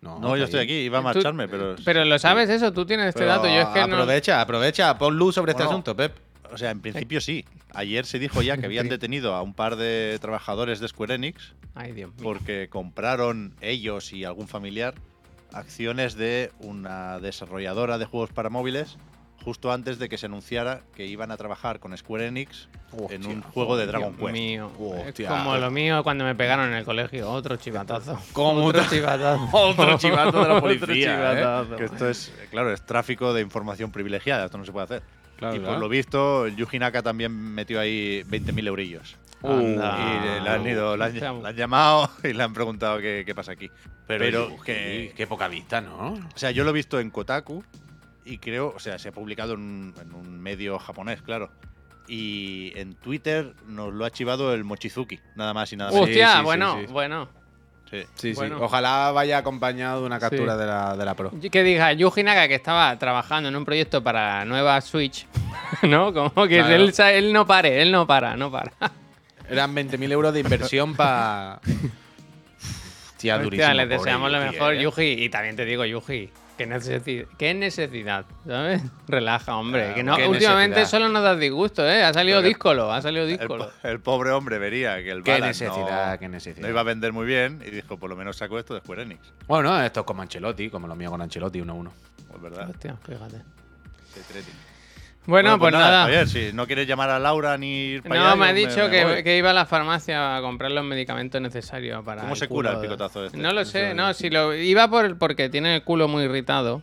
No, yo estoy aquí, iba a marcharme, pero. Pero lo sabes eso, tú tienes este Pero dato. Yo es que no. aprovecha, aprovecha, pon luz sobre este Bueno, asunto, Pep. O sea, en principio sí. Ayer se dijo ya que habían detenido a un par de trabajadores de Square Enix Ay, Dios mío. porque compraron ellos y algún familiar acciones de una desarrolladora de juegos para móviles justo antes de que se anunciara que iban a trabajar con Square Enix en un juego de Dragon Dios Quest. mío. Es Hostia. como lo mío cuando me pegaron en el colegio. Otro chivatazo. Como Otro chivatazo. otro chivato de la policía, ¿eh? chivatazo. Que esto es, claro, es tráfico de información privilegiada, esto no se puede hacer. Claro, y por lo visto, el Yuji Naka también metió ahí 20.000 eurillos. Y le, le han ido, le han, Hostia. le han llamado y le han preguntado qué, qué pasa aquí. Pero, Pero Yuji, que- qué poca vista, ¿no? O sea, yo lo he visto en Kotaku y creo, o sea, se ha publicado en, en un medio japonés, claro. Y en Twitter nos lo ha chivado el Mochizuki, nada más y nada menos. Hostia, sí, sí, bueno, sí. bueno. Sí. Sí, Bueno. sí. Ojalá vaya acompañado de una captura Sí. de, la, de la Pro. Que diga Yuji Naka que estaba trabajando en un proyecto para la nueva Switch, ¿no? Como que Claro. él, él no pare, él no para, no para. Eran 20.000 euros de inversión para. Hostia, durísimo. les deseamos lo mejor, eh. Yuji. Y también te digo, Yuji, qué necesidad, qué necesidad ¿sabes? Relaja, hombre. Claro, que no, qué últimamente necesidad. solo nos das disgusto, ¿eh? Ha salido díscolo, ha salido díscolo. el pobre hombre vería que el Qué necesidad, no, qué necesidad. no iba a vender muy bien y dijo, por lo menos saco esto de Square Enix. Bueno, no, esto es como Ancelotti, como lo mío con Ancelotti, 1-1. Pues verdad. Hostia, fíjate. Bueno, pues, nada. Javier, si no quieres llamar a Laura ni ir para No, allá, me ha dicho me que, iba a la farmacia a comprar los medicamentos necesarios para. ¿Cómo se culo cura el de- picotazo este? No lo sé, no, si lo iba por porque tiene el culo muy irritado.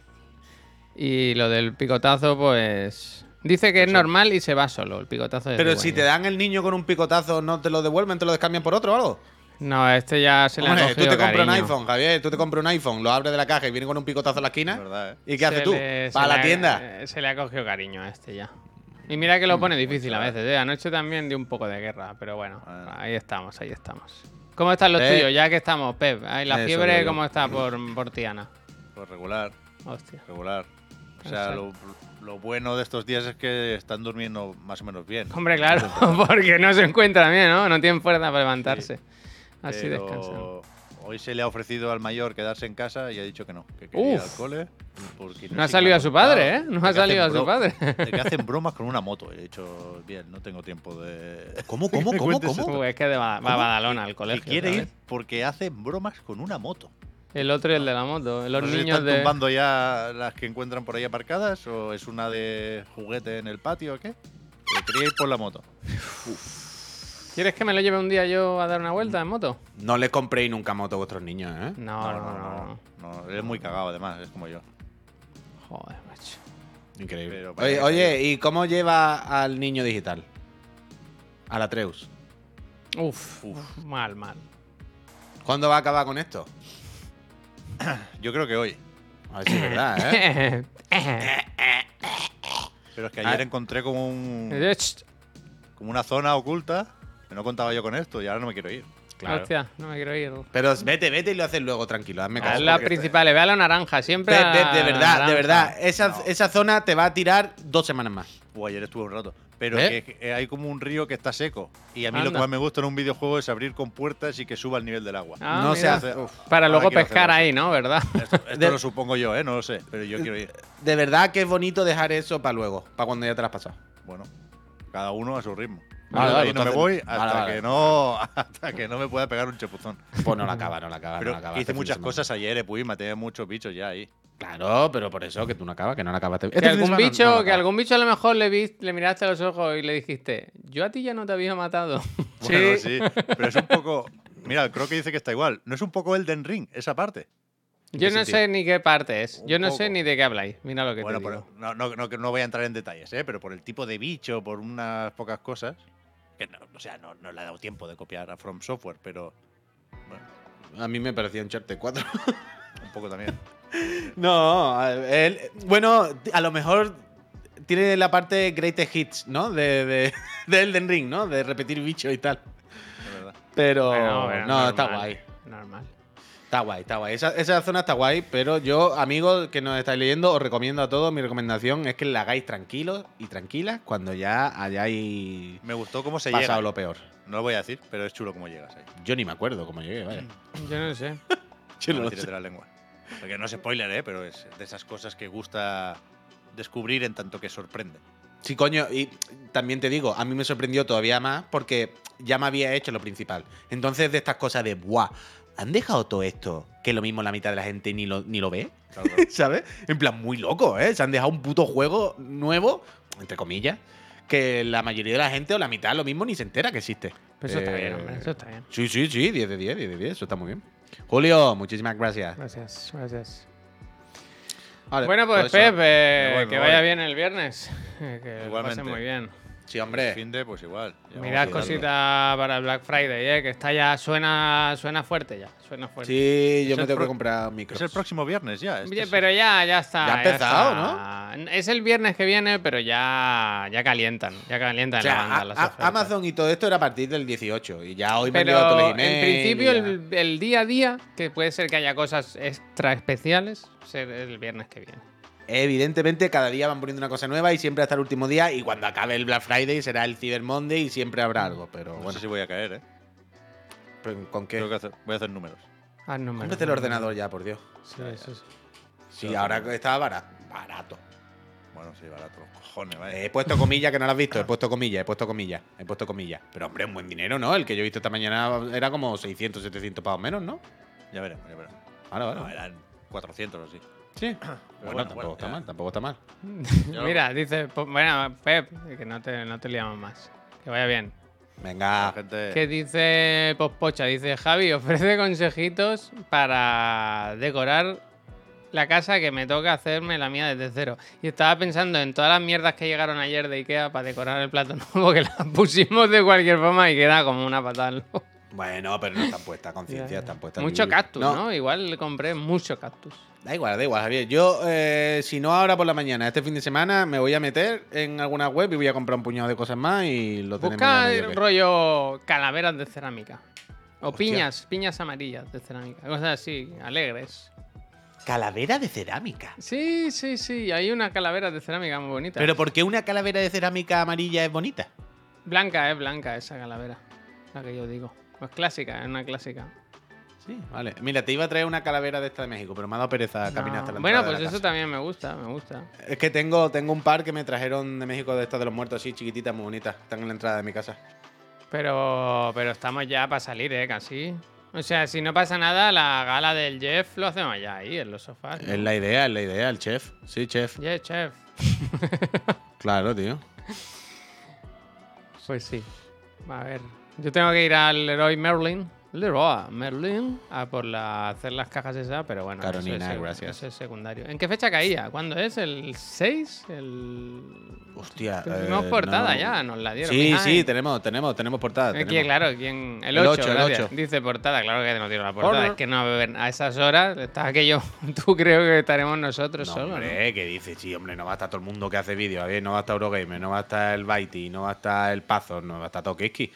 Y lo del picotazo, pues. Dice que es normal y se va solo, el picotazo de Pero si te dan el niño con un picotazo, ¿no te lo devuelven? ¿Te lo descambian por otro o algo? No, este ya se le Hombre, ha tú cogido te compras un iPhone, Javier, tú te compras un iPhone, lo abres de la caja y viene con un picotazo en la esquina. Es verdad, ¿eh? ¿Y qué Se haces tú? Para la ha- tienda. Se le ha cogido cariño a este ya. Y mira que lo pone difícil a veces, ¿eh? Anoche también dio un poco de guerra, pero bueno, Bueno. ahí estamos, ahí estamos. ¿Cómo están los Eh. tuyos? Ya que estamos, Pep. Ahí la Eso fiebre. ¿cómo está por, por Tiana? Pues regular, Hostia. regular. O sea, lo, lo bueno de estos días es que están durmiendo más o menos bien. Hombre, claro, porque no se encuentra bien, ¿no? No tienen fuerza para levantarse. Así Pero descansan. Hoy se le ha ofrecido al mayor quedarse en casa y ha dicho que no, que quería ir Uf. al cole. porque No ha sé qué salido a su padre, ¿eh? No ha salido a su padre. De que hacen bromas con una moto. He dicho, bien, no tengo tiempo de. ¿Cómo, cómo, cómo, cómo? Uy, es que de va, va a Badalona al Que colegio. quiere ¿sabes? ir porque hacen bromas con una moto. El otro y el de la moto. Los no sé si niños están de. tumbando ya las que encuentran por ahí aparcadas o es una de juguete en el patio o qué. Que quería ir por la moto. ¿Quieres que me lo lleve un día yo a dar una vuelta en moto? No les compréis nunca moto a vuestros niños, ¿eh? No, no, no. no. Es muy cagado además, es como yo. Joder, macho. Increíble. Oye, oye, ¿y cómo lleva al niño digital? A la Treus. Uf, uf, mal, mal. ¿Cuándo va a acabar con esto? Yo creo que hoy. A ver si es verdad, ¿eh? Pero es que Ah. ayer encontré como un como una zona oculta no contaba yo con esto y ahora no me quiero ir. Claro. Hostia, no me quiero ir. Pero vete, vete y lo haces luego, tranquilo. Hazme A caso. las porque- principales, ve a la naranja, siempre. De la verdad, naranja. de verdad. Esa, No. esa zona te va a tirar dos semanas más. Uh, ayer estuve un rato. Pero ¿Eh? que, que hay como un río que está seco. Y a mí lo que más me gusta en un videojuego es abrir con puertas y que suba el nivel del agua. Ah, no se hace. uf. Para Ahora luego pescar ahí, ¿no? ¿Verdad? Esto, esto De- lo supongo yo, ¿eh? No lo sé. Pero yo quiero ir. De verdad que es bonito dejar eso para luego, para cuando ya te lo has pasado. Bueno, cada uno a su ritmo. Vale, Yo vale, ahí no me voy hasta, vale. Que no, hasta que no me pueda pegar un chapuzón. Pues no la acaba, no la acaba, Pero no la acaba. este hice de muchas cosas ayer, eh, Puy, maté muchos bichos ya ahí. Claro, pero por eso que tú no acabas, que no la acabas. Este que de algún no- bicho, no que algún bicho a lo mejor le, vi- le miraste a los ojos y le dijiste, yo a ti ya no te había matado. Bueno, sí, pero es un poco. Mira, creo que dice que está igual. No es un poco Elden Ring, esa parte. Yo no sentido? sé ni qué parte es. Yo no sé ni de qué habláis. Mira lo que Bueno, te pero digo. no, no, no, que no voy a entrar en detalles, ¿eh? pero por el tipo de bicho, por unas pocas cosas. Que no, o sea, no, no le ha dado tiempo de copiar a From Software, pero. Bueno, A mí me parecía un Charte 4. un poco también. no, a- él. Bueno, a lo mejor tiene la parte Greatest Hits, ¿no? De, de, de Elden Ring, ¿no? De repetir bichos y tal. Pero. Bueno, bueno, no, está normal, guay. Normal. Está guay, está guay. Esa, esa zona está guay, pero yo, amigos que nos estáis leyendo, os recomiendo a todos, mi recomendación es que la hagáis tranquilos y tranquilas cuando ya hayáis Me gustó cómo se pasado llega. lo peor. No lo voy a decir, pero es chulo cómo llegas ahí. Yo ni me acuerdo cómo llegué, vaya. Yo no sé. Yo no lo sé. de la lengua. Porque no es spoiler, ¿eh? pero es de esas cosas que gusta descubrir en tanto que sorprende. Sí, coño, y también te digo, a mí me sorprendió todavía más porque ya me había hecho lo principal. Entonces, de estas cosas de, ¡buah! ¿Han dejado todo esto? Que lo mismo la mitad de la gente ni lo, ni lo ve, Claro. ¿sabes? En plan, muy loco, ¿eh? Se han dejado un puto juego nuevo, entre comillas, que la mayoría de la gente o la mitad lo mismo ni se entera que existe. Pero eso está Eh, bien, hombre. Eso está bien. Sí, sí, sí, 10 de 10, 10 de 10, eso está muy bien. Julio, muchísimas gracias. Gracias, gracias. Vale, Bueno, pues todo eso. Pep, eh, Me voy, me que vaya bien el viernes. Que lo Igualmente. pasen muy bien. Sí, hombre. Fin de, pues igual. Mirad a darlo. cositas para el Black Friday, eh, que está ya, suena, suena fuerte ya, suena fuerte. Sí, yo Es me el tengo que comprar micro. Es el próximo viernes ya. este Oye, pero ya, ya está. Ya ha empezado, está. Es el viernes que viene, pero ya, ya calientan, ya calientan O sea, la banda, a- las a- ofertas. Amazon y todo esto era a partir del 18. Y ya hoy me han llegado todos Pero los en emails principio y ya. el, el día a día, que puede ser que haya cosas extra especiales, ser el viernes que viene. Evidentemente, cada día van poniendo una cosa nueva y siempre hasta el último día. Y cuando acabe el Black Friday será el Cyber Monday y siempre habrá algo. Pero No bueno, sé si voy a caer, ¿eh? pero ¿con qué? Tengo que hacer- voy a hacer números. Ah, no Cómprate el ordenador ya, por Dios. Sí, sí, sí. Sí, ahora estaba barato. Barato. Bueno, sí, barato, los cojones, vaya. He puesto comillas que no lo has visto. He puesto comillas, he puesto comillas, he puesto comillas. Pero hombre, un buen dinero, ¿no? El que yo he visto esta mañana era como 600, 700 pavos menos, ¿no? Ya veremos, ya veremos. Ahora, ahora. No, eran 400 o así. Sí. Pero Bueno, bueno, tampoco bueno, está ya. mal, tampoco está mal. Mira, dice, bueno, Pep, que no te, no te liamos más. Que vaya bien. Venga. gente. ¿Qué dice Pospocha? Dice, Javi, ofrece consejitos para decorar la casa que me toca hacerme la mía desde cero. Y estaba pensando en todas las mierdas que llegaron ayer de Ikea para decorar el plato nuevo, que las pusimos de cualquier forma y queda como una patada. Bueno, pero no están puestas, conciencia, están puestas. Mucho cactus, ¿no? Igual le compré mucho cactus. Da igual, da igual, Javier. Yo, eh, si no ahora por la mañana, este fin de semana, me voy a meter en alguna web y voy a comprar un puñado de cosas más y lo tenemos Busca el que- rollo calaveras de cerámica. O Hostia. piñas, piñas amarillas de cerámica. Cosas así, alegres. Calavera de cerámica. Sí, sí, sí. Hay una calavera de cerámica muy bonita. Pero ¿por qué una calavera de cerámica amarilla es bonita? Blanca, es blanca esa calavera. La que yo digo. Es clásica, es una clásica. Sí, vale. Mira, te iba a traer una calavera de esta de México, pero me ha dado pereza caminar No. hasta la Bueno, de pues la eso casa. también me gusta, me gusta. Es que tengo, tengo un par que me trajeron de México de estas de los muertos así, chiquititas, muy bonitas. Están en la entrada de mi casa. Pero, pero estamos ya para salir, ¿eh? Casi. O sea, si no pasa nada, la gala del Jeff lo hacemos ya ahí, en los sofás. ¿no? Es la idea, es la idea, el chef. Sí, chef. Yeah, chef. Claro, tío. Pues sí. A ver. Yo tengo que ir al Leroy Merlin. Leroy Merlin. A por la, hacer las cajas esas, pero bueno. eso Carolina, es, gracias. eso es secundario. ¿En qué fecha caía? ¿Cuándo es? ¿El 6? El... Hostia. Tenemos eh, portada no. ya, nos la dieron. Sí, sí, eh. tenemos, tenemos, tenemos portada. Aquí, tenemos. claro, ¿quién? El El 8, ocho, el gracias. ocho. Dice portada, claro que nos dieron la portada. Es que no a esas horas. Está aquello. Tú creo que estaremos nosotros No, solos. ¿no? hombre, que dice, sí, hombre, no va a estar todo el mundo que hace vídeos, a ver, no va a estar Eurogamer, no va a estar el Baiti, no va a estar el Pazo, no va a estar Tokiski.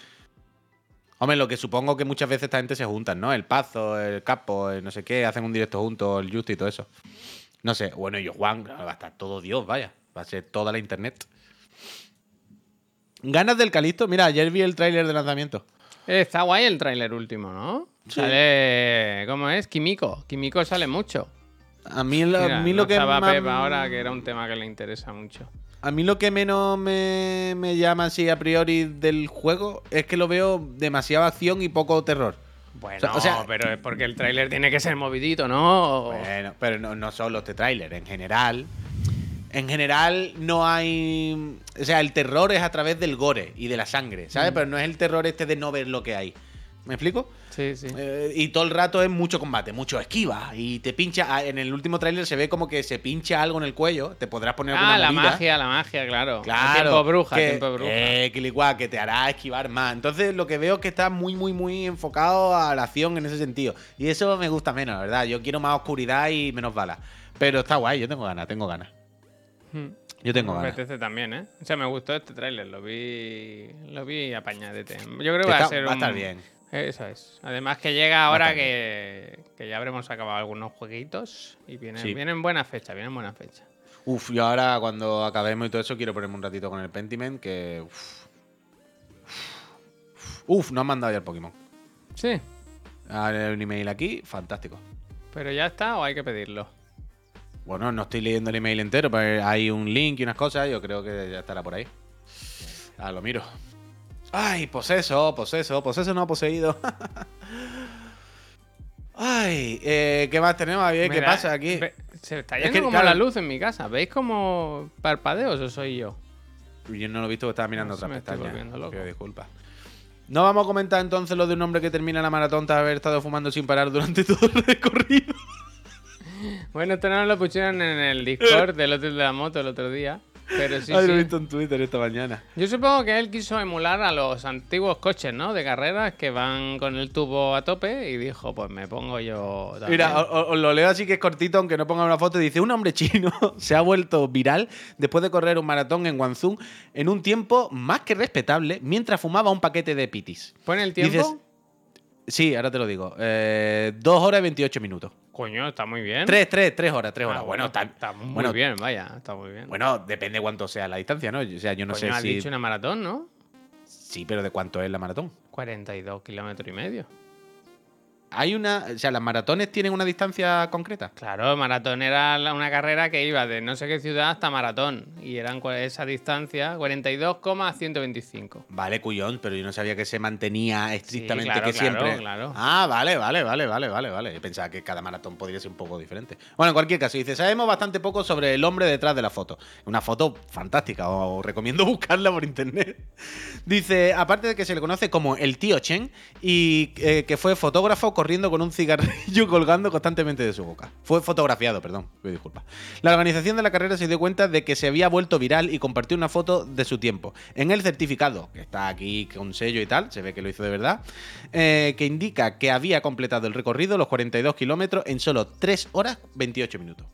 Hombre, lo que supongo que muchas veces esta gente se juntan, ¿no? El Pazo, el Capo, el no sé qué, hacen un directo juntos, el Justi y todo eso. No sé, bueno, y yo, Juan, va a estar todo Dios, vaya, va a ser toda la internet. ¿Ganas del Calisto? Mira, ayer vi el tráiler de lanzamiento. Eh, Está guay el tráiler último, ¿no? Sí. Sale. ¿Cómo es? Kimiko. Kimiko sale mucho. A mí, lo- Mira, a mí lo no que estaba más- Pep ahora, que era un tema que le interesa mucho. A mí lo que menos me, me llama así a priori del juego es que lo veo demasiada acción y poco terror. Bueno, O sea- o sea- pero es porque el tráiler tiene que ser movidito, ¿no? Bueno, pero no, no solo este tráiler, en general. En general no hay... O sea, el terror es a través del gore y de la sangre, ¿sabes? Pero no es el terror este de no ver lo que hay. ¿Me explico? Sí, sí. Eh, y todo el rato es mucho combate, mucho esquiva. Y te pincha... ah, En el último tráiler se ve como que se pincha algo en el cuello. Te podrás poner alguna Ah, la magia, la magia, claro. Claro. Tiempo bruja, que, tiempo bruja. Eh, que igual, que te hará esquivar más. Entonces, lo que veo es que está muy, muy, muy enfocado a la acción en ese sentido. Y eso me gusta menos, la verdad. Yo quiero más oscuridad y menos balas. Pero está guay, yo tengo ganas, tengo ganas. Hmm. Yo tengo Me ganas. apetece también, ¿eh? O sea, me gustó este tráiler, lo vi, lo vi apañadete. Yo creo que va a ser va a estar un- bien. Eso es. Además que llega ahora que ya habremos acabado algunos jueguitos y vienen, Sí. vienen buena fecha, vienen buena fecha. Uf, yo ahora cuando acabemos y todo eso quiero ponerme un ratito con el Pentiment que... Uf, uf, no han mandado ya el Pokémon. Sí, Ahora hay un email aquí, fantástico. pero ya está o hay que pedirlo. Bueno, no estoy leyendo el email entero, pero hay un link y unas cosas, yo creo que ya estará por ahí. Ah, lo miro. Ay, poseso, poseso, poseso no poseído. Ay, eh, ¿qué más tenemos? Javier? ¿Qué Mira, pasa aquí? ve- se está Es yendo que, como claro- la luz en mi casa. ¿Veis como parpadeos o soy yo? Yo no lo he visto, estaba mirando No pestañas. volviendo loco. Pido disculpas. No vamos a comentar entonces lo de un hombre que termina la maratón tras haber estado fumando sin parar durante todo el recorrido. Bueno, esto no lo pusieron en el Discord del hotel de la moto el otro día. Pero sí, Ay, lo he sí. visto en Twitter esta mañana. Yo supongo que él quiso emular a los antiguos coches, ¿no? De carreras que van con el tubo a tope y dijo, pues me pongo yo también. Mira, os lo leo así que es cortito, aunque no ponga una foto. Dice: Un hombre chino se ha vuelto viral después de correr un maratón en Guangzhou en un tiempo más que respetable mientras fumaba un paquete de pitis. ¿Pone el tiempo? Dices- Sí, ahora te lo digo. Eh, dos horas y 28 minutos. Coño, está muy bien. Tres, tres, tres horas, tres Ah, horas. bueno, está, está muy bueno, bien, vaya, está muy bien. Bueno, depende cuánto sea la distancia, ¿no? O sea, yo no Coño, sé has si. dicho una maratón, ¿no? Sí, pero ¿de cuánto es la maratón? 42 kilómetros y medio. Hay una. O sea, las maratones tienen una distancia concreta. Claro, maratón era una carrera que iba de no sé qué ciudad hasta maratón. Y eran esa distancia, 42,125. Vale, cuyón, pero yo no sabía que se mantenía estrictamente claro, que claro, siempre. claro. Ah, vale, vale, vale, vale, vale, vale. Yo pensaba que cada maratón podría ser un poco diferente. Bueno, en cualquier caso, dice, sabemos bastante poco sobre el hombre detrás de la foto. Una foto fantástica, os recomiendo buscarla por internet. Dice, aparte de que se le conoce como el tío Chen y eh, que fue fotógrafo corriendo con un cigarrillo colgando constantemente de su boca. Fue fotografiado, perdón, pido disculpas. La organización de la carrera se dio cuenta de que se había vuelto viral y compartió una foto de su tiempo. En el certificado, que está aquí con sello y tal, se ve que lo hizo de verdad, eh, que indica que había completado el recorrido, los 42 kilómetros, en solo 3 horas 28 minutos.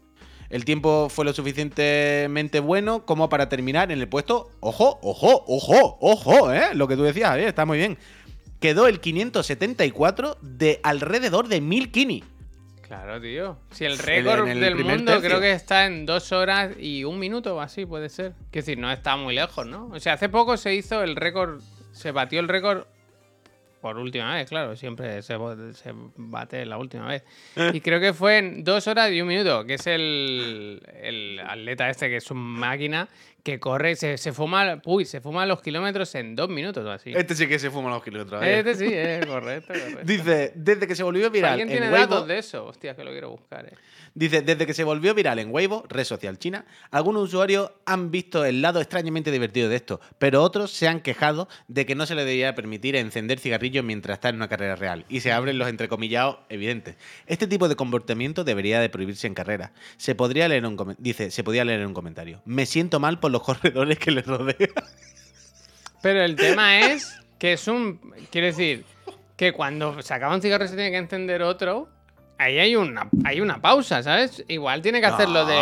El tiempo fue lo suficientemente bueno como para terminar en el puesto. Ojo, ojo, ojo, ojo, ¿eh? Lo que tú decías, Javier, está muy bien. Quedó el 574 de alrededor de 1000 kini. Claro, tío. Si el récord del mundo tercio. creo que está en dos horas y un minuto o así, puede ser. Quiero decir, no está muy lejos, ¿no? O sea, hace poco se hizo el récord, se batió el récord por última vez, claro, siempre se, bate la última vez. Y creo que fue en dos horas y un minuto, que es el, el atleta este que es una máquina que corre, se, se fuma, uy, se fuma los kilómetros en dos minutos o así. Este sí que se fuma los kilómetros. ¿eh? Este sí, es correcto, correcto. Dice, desde que se volvió viral ¿Alguien en tiene Weibo, datos de eso? Hostia, que lo quiero buscar, eh. Dice, desde que se volvió viral en Weibo, red social china, algunos usuarios han visto el lado extrañamente divertido de esto, pero otros se han quejado de que no se le debería permitir encender cigarrillos mientras está en una carrera real, y se abren los entrecomillados evidentes. Este tipo de comportamiento debería de prohibirse en carrera. Se podría leer un dice, se podría leer en un comentario. Me siento mal por los corredores que les rodean. Pero el tema es que es un. Quiero decir, que cuando se acaba un cigarro se tiene que encender otro. Ahí hay una, hay una pausa, ¿sabes? Igual tiene que hacerlo de.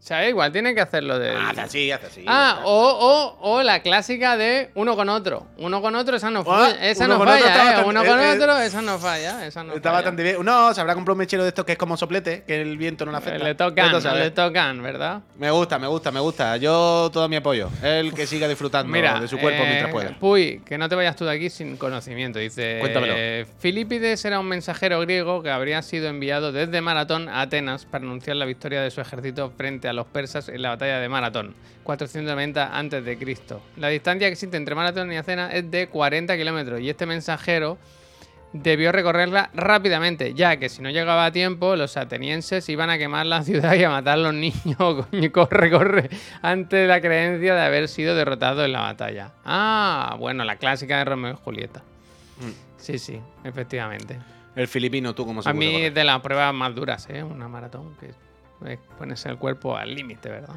No. ¿Sabes? Igual tiene que hacerlo de. Hace así, hace así. Ah, o, o, o la clásica de uno con otro. Uno con otro, esa no, Ah, falla, esa uno no falla, ¿eh? Uno con eh, eh, otro, esa no falla, esa no Está falla. bastante bien. No, se habrá comprado un mechero de estos que es como soplete, que el viento no le afecta. Le tocan, le tocan, ¿verdad? Me gusta, me gusta, me gusta. Yo todo mi apoyo. El que siga disfrutando Mira, de su cuerpo eh, mientras pueda. Puy, que no te vayas tú de aquí sin conocimiento. Dice. Cuéntamelo. eh, Filipides era un mensajero griego que habría sido enviado desde Maratón a Atenas para anunciar la victoria de su ejército frente a los persas en la batalla de Maratón, 490 a.C. La distancia que existe entre Maratón y Atenas es de 40 kilómetros y este mensajero debió recorrerla rápidamente, ya que si no llegaba a tiempo, los atenienses iban a quemar la ciudad y a matar a los niños. Coño, corre, corre, ante la creencia de haber sido derrotado en la batalla. Ah, bueno, la clásica de Romeo y Julieta. Mm. Sí, sí, efectivamente. El filipino, tú como A mí es de las pruebas más duras, ¿eh? Una maratón, que es ponerse el cuerpo al límite, ¿verdad?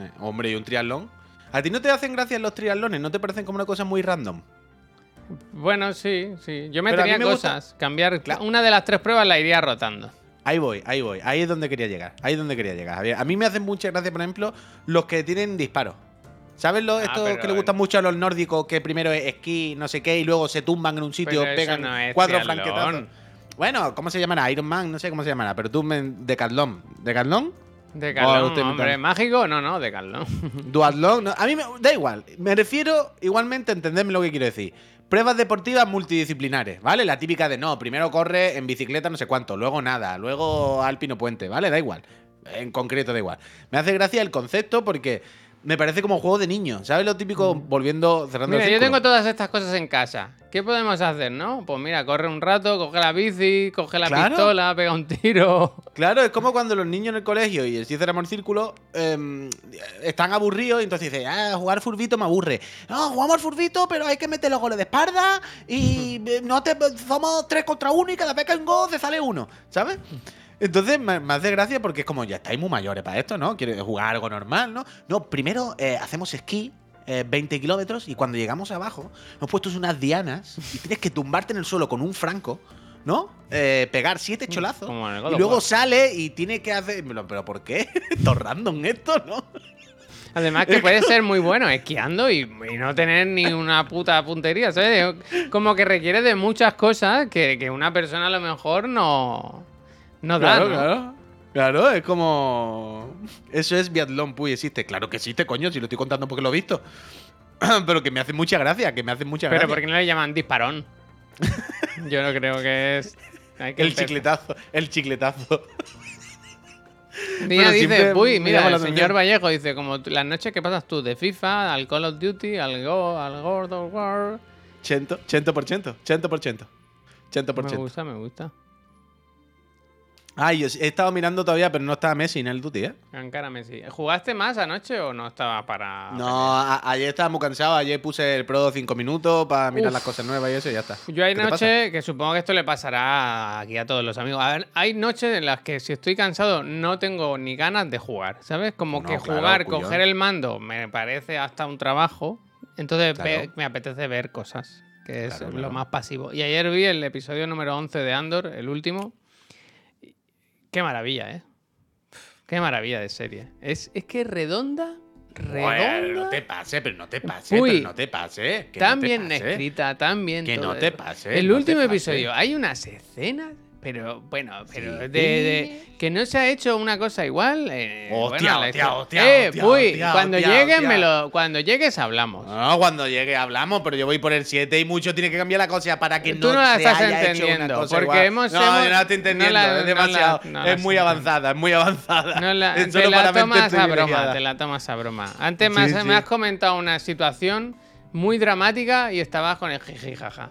Eh, hombre, ¿y un triatlón? ¿A ti no te hacen gracia los triatlones? ¿No te parecen como una cosa muy random? Bueno, sí, sí. Yo me Pero a mí tenía me gusta- cosas. Cambiar Claro. una de las tres pruebas la iría rotando. Ahí voy, ahí voy. Ahí es donde quería llegar. Ahí es donde quería llegar. Javier. A mí me hacen mucha gracia, por ejemplo, los que tienen disparos. ¿Sabes lo, Ah, esto que le gustan mucho a los nórdicos? Que primero es esquí, no sé qué, y luego se tumban en un sitio, pegan no cuatro franquetazos. Bueno, ¿cómo se llamará? Iron Man, no sé cómo se llamará, pero tú me. Decathlon. ¿Decathlon? De Oh, Carlón, estoy hombre, mágico, no, no, de Carlón. Duatlón, no, a mí me da igual. Me refiero igualmente a entenderme lo que quiero decir. Pruebas deportivas multidisciplinares, ¿vale? La típica de no, primero corre en bicicleta no sé cuánto, luego nada, luego alpino puente, ¿vale? Da igual. En concreto da igual. Me hace gracia el concepto porque me parece como juego de niños, ¿sabes? Lo típico, volviendo, cerrando Mira, el yo tengo todas estas cosas en casa. ¿Qué podemos hacer, no? Pues mira, corre un rato, coge la bici, coge la Claro. pistola, pega un tiro. Claro, es como cuando los niños en el colegio y el si cerramos el círculo em, están aburridos y entonces dicen, ah, jugar furbito me aburre. No, jugamos furbito, pero hay que meter los goles de espalda y eh, no te somos tres contra uno y cada vez que hay un gol te sale uno, ¿sabes? Entonces, me hace gracia porque es como, ya estáis muy mayores para esto, ¿no? Quieres jugar algo normal, ¿no? No, primero eh, hacemos esquí, eh, 20 kilómetros, y cuando llegamos abajo, hemos puesto unas dianas y tienes que tumbarte en el suelo con un franco, ¿no? Eh, pegar siete cholazos. El God Y luego sale y tiene que hacer. Pero, ¿pero ¿por qué? Es random esto, ¿no? Además que puede ser muy bueno esquiando y, y no tener ni una puta puntería, ¿sabes? Como que requiere de muchas cosas que, que una persona a lo mejor no, no da, Claro, ¿no? claro. Claro, es como. Eso es biatlón, Puy, existe. Claro que existe, coño, si lo estoy contando porque lo he visto. Pero que me hace mucha gracia, que me hace mucha Pero gracia. ¿por qué no le llaman disparón? Yo no creo que es... hay que El empezar. chicletazo, el chicletazo. Mira, Pero dice, uy, mira, el señor. Vallejo dice, como las noches que pasas tú de FIFA al Call of Duty, al Go, al God of War. Chento, chento por chento, chento por chento. Chento por Me gusta, me gusta. Ay, yo he estado mirando todavía, pero no estaba Messi en el Duty, ¿eh? Ankara Messi. ¿Jugaste más anoche o no estaba para.? No, a- ayer estaba muy cansado. Ayer puse el Pro 5 minutos para mirar Uf. las cosas nuevas y eso y ya está. Yo hay noches que supongo que esto le pasará aquí a todos los amigos. A ver, hay noches en las que si estoy cansado no tengo ni ganas de jugar, ¿sabes? Como No, que claro, jugar, cuyón. coger el mando me parece hasta un trabajo. Entonces Claro. me apetece ver cosas, que es Claro, lo más pasivo. Y ayer vi el episodio número 11 de Andor, el último. Qué maravilla, ¿eh? Qué maravilla de serie. Es, es que redonda, redonda. Bueno, no te pase, pero no te pase, Uy. pero no te pase. que no tan te bien pase. escrita, tan bien Que todo. no te pase, El no último pase. episodio, hay unas escenas, pero bueno, pero Sí. de, de- que no se ha hecho una cosa igual. eh, Hostia, bueno, hostia, hostia, Eh, hostia, cuando hostia, llegues hostia. me lo, cuando llegues hablamos. No, cuando llegue hablamos, pero yo voy por el 7 y mucho tiene que cambiar la cosa para que Tú no, no la se estás haya hecho entendiendo, una cosa porque igual. hemos- No, hemos- yo no la estoy no entendiendo, la- es no la- demasiado. no la es muy avanzada, es muy avanzada. No la, Es te solo la para tomas a broma, te la tomas a broma. Antes Sí, sí. me has comentado una situación muy dramática y estabas con el jiji jaja.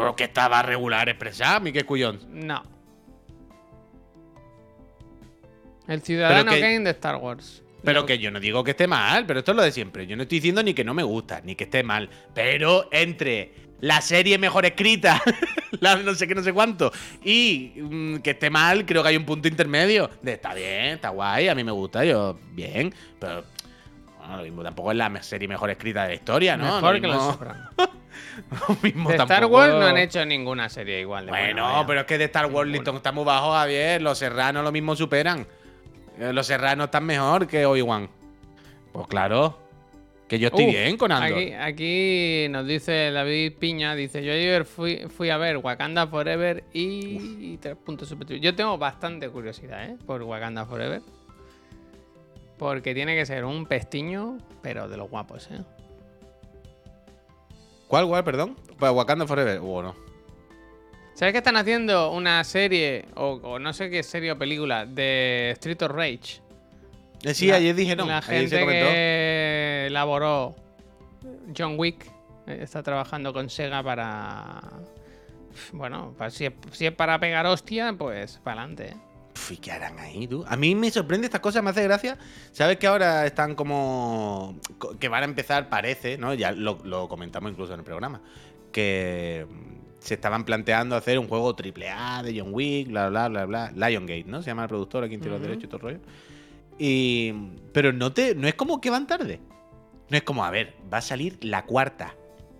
Pero que estaba regular expresada, mi que cuyón. No. El ciudadano que- Kane de Star Wars. Pero que yo no digo que esté mal, pero esto es lo de siempre. Yo no estoy diciendo ni que no me gusta, ni que esté mal. Pero entre la serie mejor escrita, la no sé qué, no sé cuánto, y mm, que esté mal, creo que hay un punto intermedio. De está bien, está guay, a mí me gusta, yo, bien. Pero bueno, lo mismo tampoco es la serie mejor escrita de la historia, ¿no? Mejor que mismo- Los mismo De Star tampoco- Wars no han hecho ninguna serie igual. De Bueno, pero es que de Star Wars. Liston está muy bajo, Javier. Los serranos lo mismo superan. Eh, Los serranos están mejor que Obi-Wan. Pues claro. Que yo estoy bien con Andor. Aquí, aquí nos dice David Piña, dice, yo ayer fui, fui a ver Wakanda Forever y, y tres puntos subjetivos. Yo tengo bastante curiosidad, ¿eh? Por Wakanda Forever. Porque tiene que ser un pestiño, pero de los guapos, ¿eh? ¿Cuál, cuál, perdón? Wakanda Forever. Uh, no. ¿Sabes que están haciendo una serie, o, o no sé qué serie o película, de Street of Rage? Eh, sí, La- ayer dije no. La se gente comentó. que elaboró John Wick eh, está trabajando con Sega para. Bueno, si es, si es para pegar hostia, pues para adelante. Puf, ¿y qué harán ahí, tú? A mí me sorprende estas cosas, me hace gracia. ¿Sabes que ahora están como. co- que van a empezar, parece, ¿no? Ya lo, lo comentamos incluso en el programa. Que mm, se estaban planteando hacer un juego triple A de John Wick, bla, bla, bla, bla. Liongate, ¿no? Se llama el productor, aquí tiene los Ujú. derechos y todo el rollo. Y. Pero no te. No es como que van tarde. No es como, a ver, va a salir la cuarta.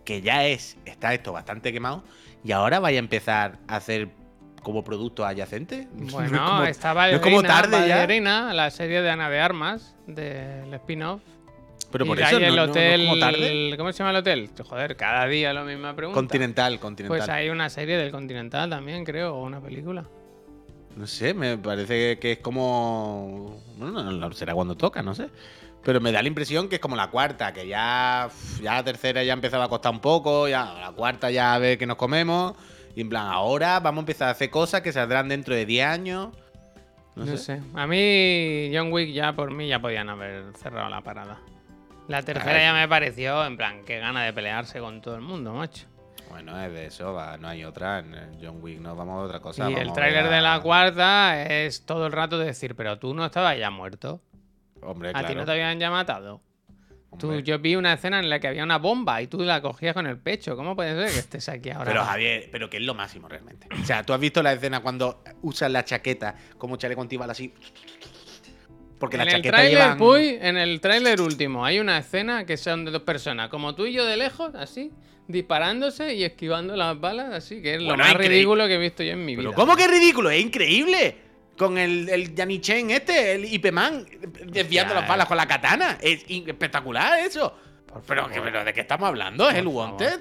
Que ya es. Está esto bastante quemado. Y ahora vaya a empezar a hacer como producto adyacente. Bueno, como- está no es como Ballerina, tarde ya. Ballerina, la serie de Ana de Armas, del spin-off. Pero Y por de eso no, el no- no es hotel. como tarde. ¿Cómo se llama el hotel? Joder, cada día la misma pregunta. Continental, continental. Pues hay una serie del Continental también, creo, o una película. No sé, me parece que es como. Bueno, no, no, será cuando toca, no sé. Pero me da la impresión que es como la cuarta, que ya, ya la tercera ya empezaba a costar un poco, ya la cuarta ya a ver qué nos comemos. Y en plan, ahora vamos a empezar a hacer cosas que saldrán dentro de 10 años. No, No, sé. sé. A mí, John Wick ya por mí ya podían haber cerrado la parada. La tercera ya me pareció, en plan, qué gana de pelearse con todo el mundo, macho. Bueno, es de eso, va, no hay otra. En John Wick nos vamos a otra cosa. y el a tráiler de la cuarta es todo el rato de decir, pero tú no estabas ya muerto. Hombre, A ti claro. no te habían ya matado. Tú, yo vi una escena en la que había una bomba y tú la cogías con el pecho. ¿Cómo puede ser que estés aquí ahora? Pero Javier, pero que es lo máximo realmente. O sea, tú has visto la escena cuando usan la chaqueta como chaleco antibala así. Porque en la el tráiler, llevan... Puy, en el tráiler último, hay una escena que son de dos personas, como tú y yo de lejos, así, disparándose y esquivando las balas, así, que es lo más increíble. ridículo que he visto yo en mi vida. Pero ¿cómo que es ridículo? Es increíble. Con el, el Yanni Chen este, el IP Man, desviando Ya, las balas con la katana. Es espectacular eso. Pero, pero ¿de qué estamos hablando? ¿Es Por el favor. Wanted?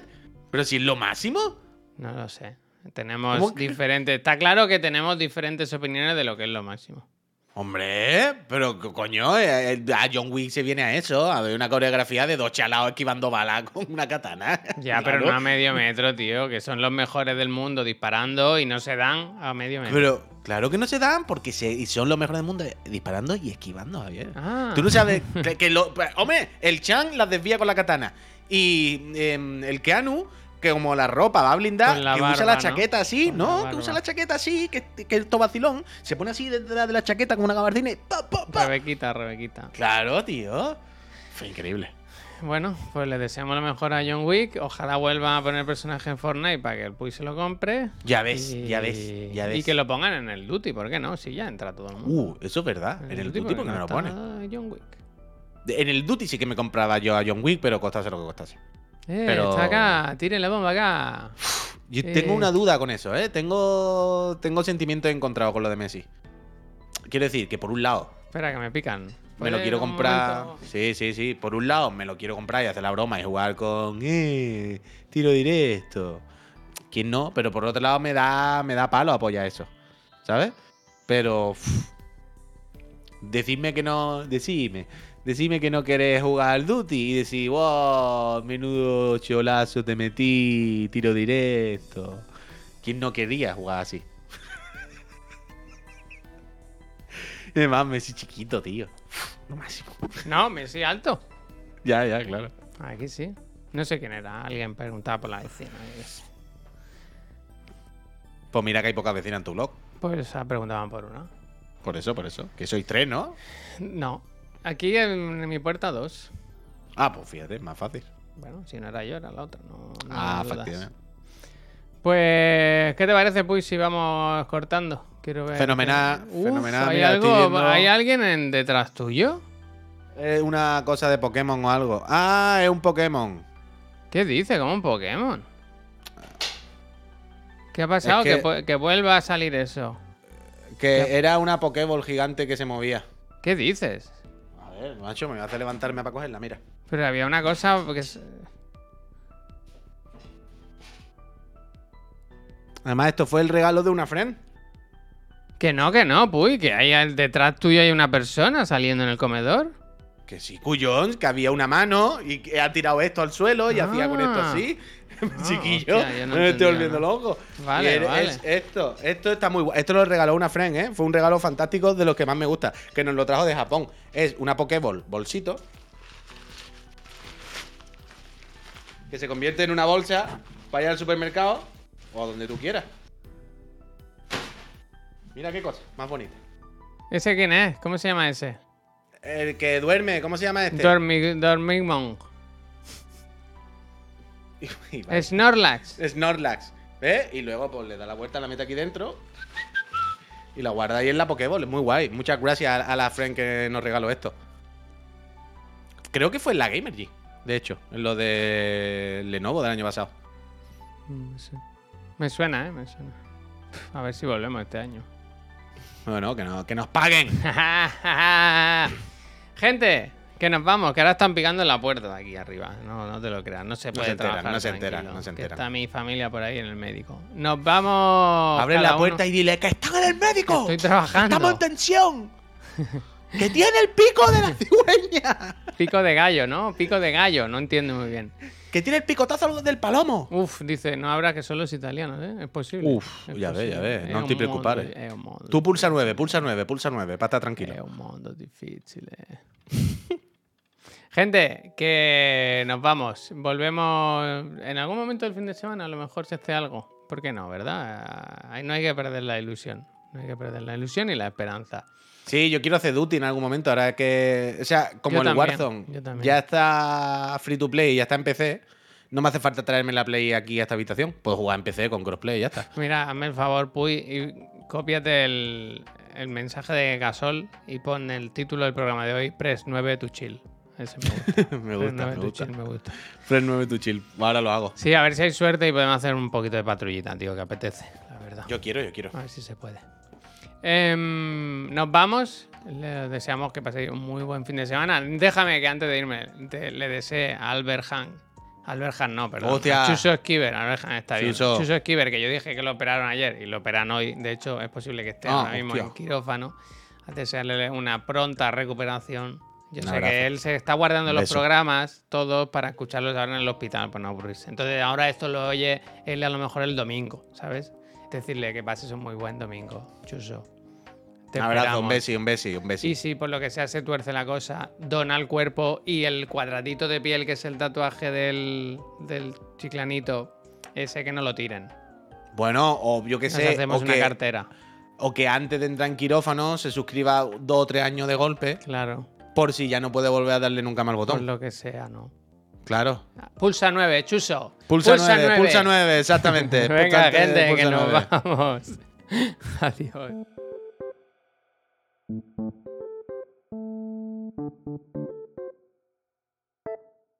Pero si es lo máximo. No lo sé. Tenemos diferentes. Está claro que tenemos diferentes opiniones de lo que es lo máximo. Hombre, pero co- coño, eh, eh, a John Wick se viene a eso, a ver una coreografía de dos chalados esquivando balas con una katana. Ya, pero no a medio metro, tío, que son los mejores del mundo disparando y no se dan a medio metro. Pero claro que no se dan porque se, y son los mejores del mundo eh, disparando y esquivando, Javier. Ah. Tú no sabes que, que lo. Hombre, el Chan las desvía con la katana. Y em, el Keanu, que como la ropa va blindada, la que usa barba, la ¿no? chaqueta así, Con la ¿no? Que usa la chaqueta así, que, que es todo vacilón. Se pone así detrás de la chaqueta con una gabardina y pa, pa, pa. Rebequita, Rebequita. Claro, tío. Fue increíble. Bueno, pues le deseamos lo mejor a John Wick. Ojalá vuelva a poner personaje en Fortnite para que el Puy se lo compre. Ya ves, Y- ya ves, ya ves. Y que lo pongan en el Duty, ¿por qué no? Si ya entra todo el mundo. Uh, eso es verdad. En el Duty, ¿por ¿por qué no lo pone? John Wick. En el Duty sí que me compraba yo a John Wick, pero costase lo que costase. Eh, Pero- está acá, tiren la bomba acá. Yo Eh. tengo una duda con eso, ¿eh? Tengo, tengo sentimientos encontrados con lo de Messi. Quiero decir que por un lado Espera, que me pican. me lo ¿Puede quiero comprar. momento? Sí, sí, sí. Por un lado me lo quiero comprar y hacer la broma y jugar con eh, tiro directo. ¿Quién no? Pero por otro lado me da, me da palo apoyar eso. ¿Sabes? Pero. uf, decidme que no. Decidme. Decidme que no querés jugar al Duty y decir, wow, menudo cholazo te metí, tiro directo. ¿Quién no quería jugar así? Además, Messi chiquito, tío. Lo máximo. No, Messi alto. Ya, ya, claro. Aquí sí. No sé quién era. Alguien preguntaba por la vecina. Pues mira que hay pocas vecinas en tu blog. Pues ah, preguntaban por una. Por eso, por eso. Que sois tres, ¿no? No. Aquí en, mi puerta dos. Ah, pues fíjate, más fácil. Bueno, si no era yo, era la otra. No, no ah, efectivamente. Pues, ¿qué te parece, pues, si vamos cortando? Quiero ver. Fenomenal, Uf, fenomenal. ¿Hay, Mira, estoy algo, viendo- ¿Hay alguien en detrás tuyo? Es una cosa de Pokémon o algo. Ah, es un Pokémon. ¿Qué dice? ¿Como un Pokémon? ¿Qué ha pasado? que- que vuelva a salir eso. Que era una Pokéball gigante que se movía. ¿Qué dices? Macho, me hace levantarme para cogerla, mira. Pero había una cosa que es- Además, esto fue el regalo de una friend. Que no, que no, puy, que hay detrás tuyo hay una persona saliendo en el comedor. Que sí, cuyón, que había una mano y que ha tirado esto al suelo y hacía con esto Ah. Chiquillo, hostia, no no me estoy volviendo loco. Vale, Y vale. es esto, esto está muy guay. Esto lo regaló una friend, ¿eh? Fue un regalo fantástico de los que más me gusta, que nos lo trajo de Japón. Es una Pokéball bolsito. Que se convierte en una bolsa para ir al supermercado o a donde tú quieras. Mira qué cosa, más bonita. ¿Ese quién es? ¿Cómo se llama ese? El que duerme, ¿cómo se llama este? Dormi- Dormimon. Y. Snorlax. Snorlax. ¿Ves? Y luego pues le da la vuelta, la mete aquí dentro. Y la guarda ahí en la Pokéball. Es muy guay. Muchas gracias a, a la friend que nos regaló esto. Creo que fue en la Gamergy, de hecho. En lo de Lenovo del año pasado. Mm. Me suena, ¿eh? Me suena. A ver si volvemos este año. Bueno, que, no, que nos paguen. Gente, que nos vamos, que ahora están picando en la puerta de aquí arriba. No, no te lo creas, no se No puede se enteran, trabajar no se enteran, tranquilo, no se enteran. está mi familia por ahí en el médico. Nos vamos. Abre la puerta uno- y dile que están en el médico. Estoy trabajando. Estamos en tensión. que tiene el pico de la cigüeña. Pico de gallo, ¿no? Pico de gallo, no entiendo muy bien. que tiene el picotazo del palomo. Uf, dice, no habrá que solo los italianos, ¿eh? Es posible. Uf, Es ya ves, ya ves, È un mondo Tú pulsa 9, pulsa 9, pulsa 9, para estar tranquilo. È un mondo difficile. Gente, que nos vamos. Volvemos en algún momento del fin de semana, a lo mejor se hace algo. ¿Por qué no, verdad? Ahí no hay que perder la ilusión. No hay que perder la ilusión y la esperanza. Sí, yo quiero hacer duty en algún momento. Ahora que. O sea, como Yo el también, Warzone ya está free to play y ya está en PC, no me hace falta traerme la Play aquí a esta habitación. Puedo jugar en PC con crossplay y ya está. Mira, hazme el favor, Puy, y cópiate el, el mensaje de Gasol y pon el título del programa de hoy, Press 9 to chill. Ese me gusta. me gusta, 9 me to gusta. chill me gusta. Friend 9 to chill. Ahora lo hago. Sí, a ver si hay suerte y podemos hacer un poquito de patrullita, tío, que apetece, la verdad. Yo quiero, yo quiero. A ver si se puede. Em, Nos vamos. Le deseamos que paséis un muy buen fin de semana. Déjame que antes de irme te- le desee a Albert Han. Albert Han no, perdón. Hostia. Chuso Esquiver. Albert Han está bien. Chuso. Chuso Esquiver, que yo dije que lo operaron ayer y lo operan hoy. De hecho, es posible que esté Ah, ahora mismo hostia. en quirófano. A desearle una pronta recuperación. Yo sé que él se está guardando los programas todos para escucharlos ahora en el hospital, para no aburrirse. Entonces ahora esto lo oye él a lo mejor el domingo, ¿sabes? Decirle que pases un muy buen domingo, Chuso. Te Un abrazo, un besi, un besi, un besi. Y si por lo que sea se tuerce la cosa, dona el cuerpo y el cuadradito de piel que es el tatuaje del, del chiclanito, ese que no lo tiren. Bueno, o yo que Nos sé, hacemos o una que, cartera. o que antes de entrar en quirófano se suscriba dos o tres años de golpe Claro. Por si ya no puede volver a darle nunca más al Por botón. lo que sea, ¿no. Claro. Pulsa 9, Chuso. Pulsa, 9, pulsa 9, exactamente. Venga, Pulsa- gente, pulsa que nos 9. vamos. Adiós.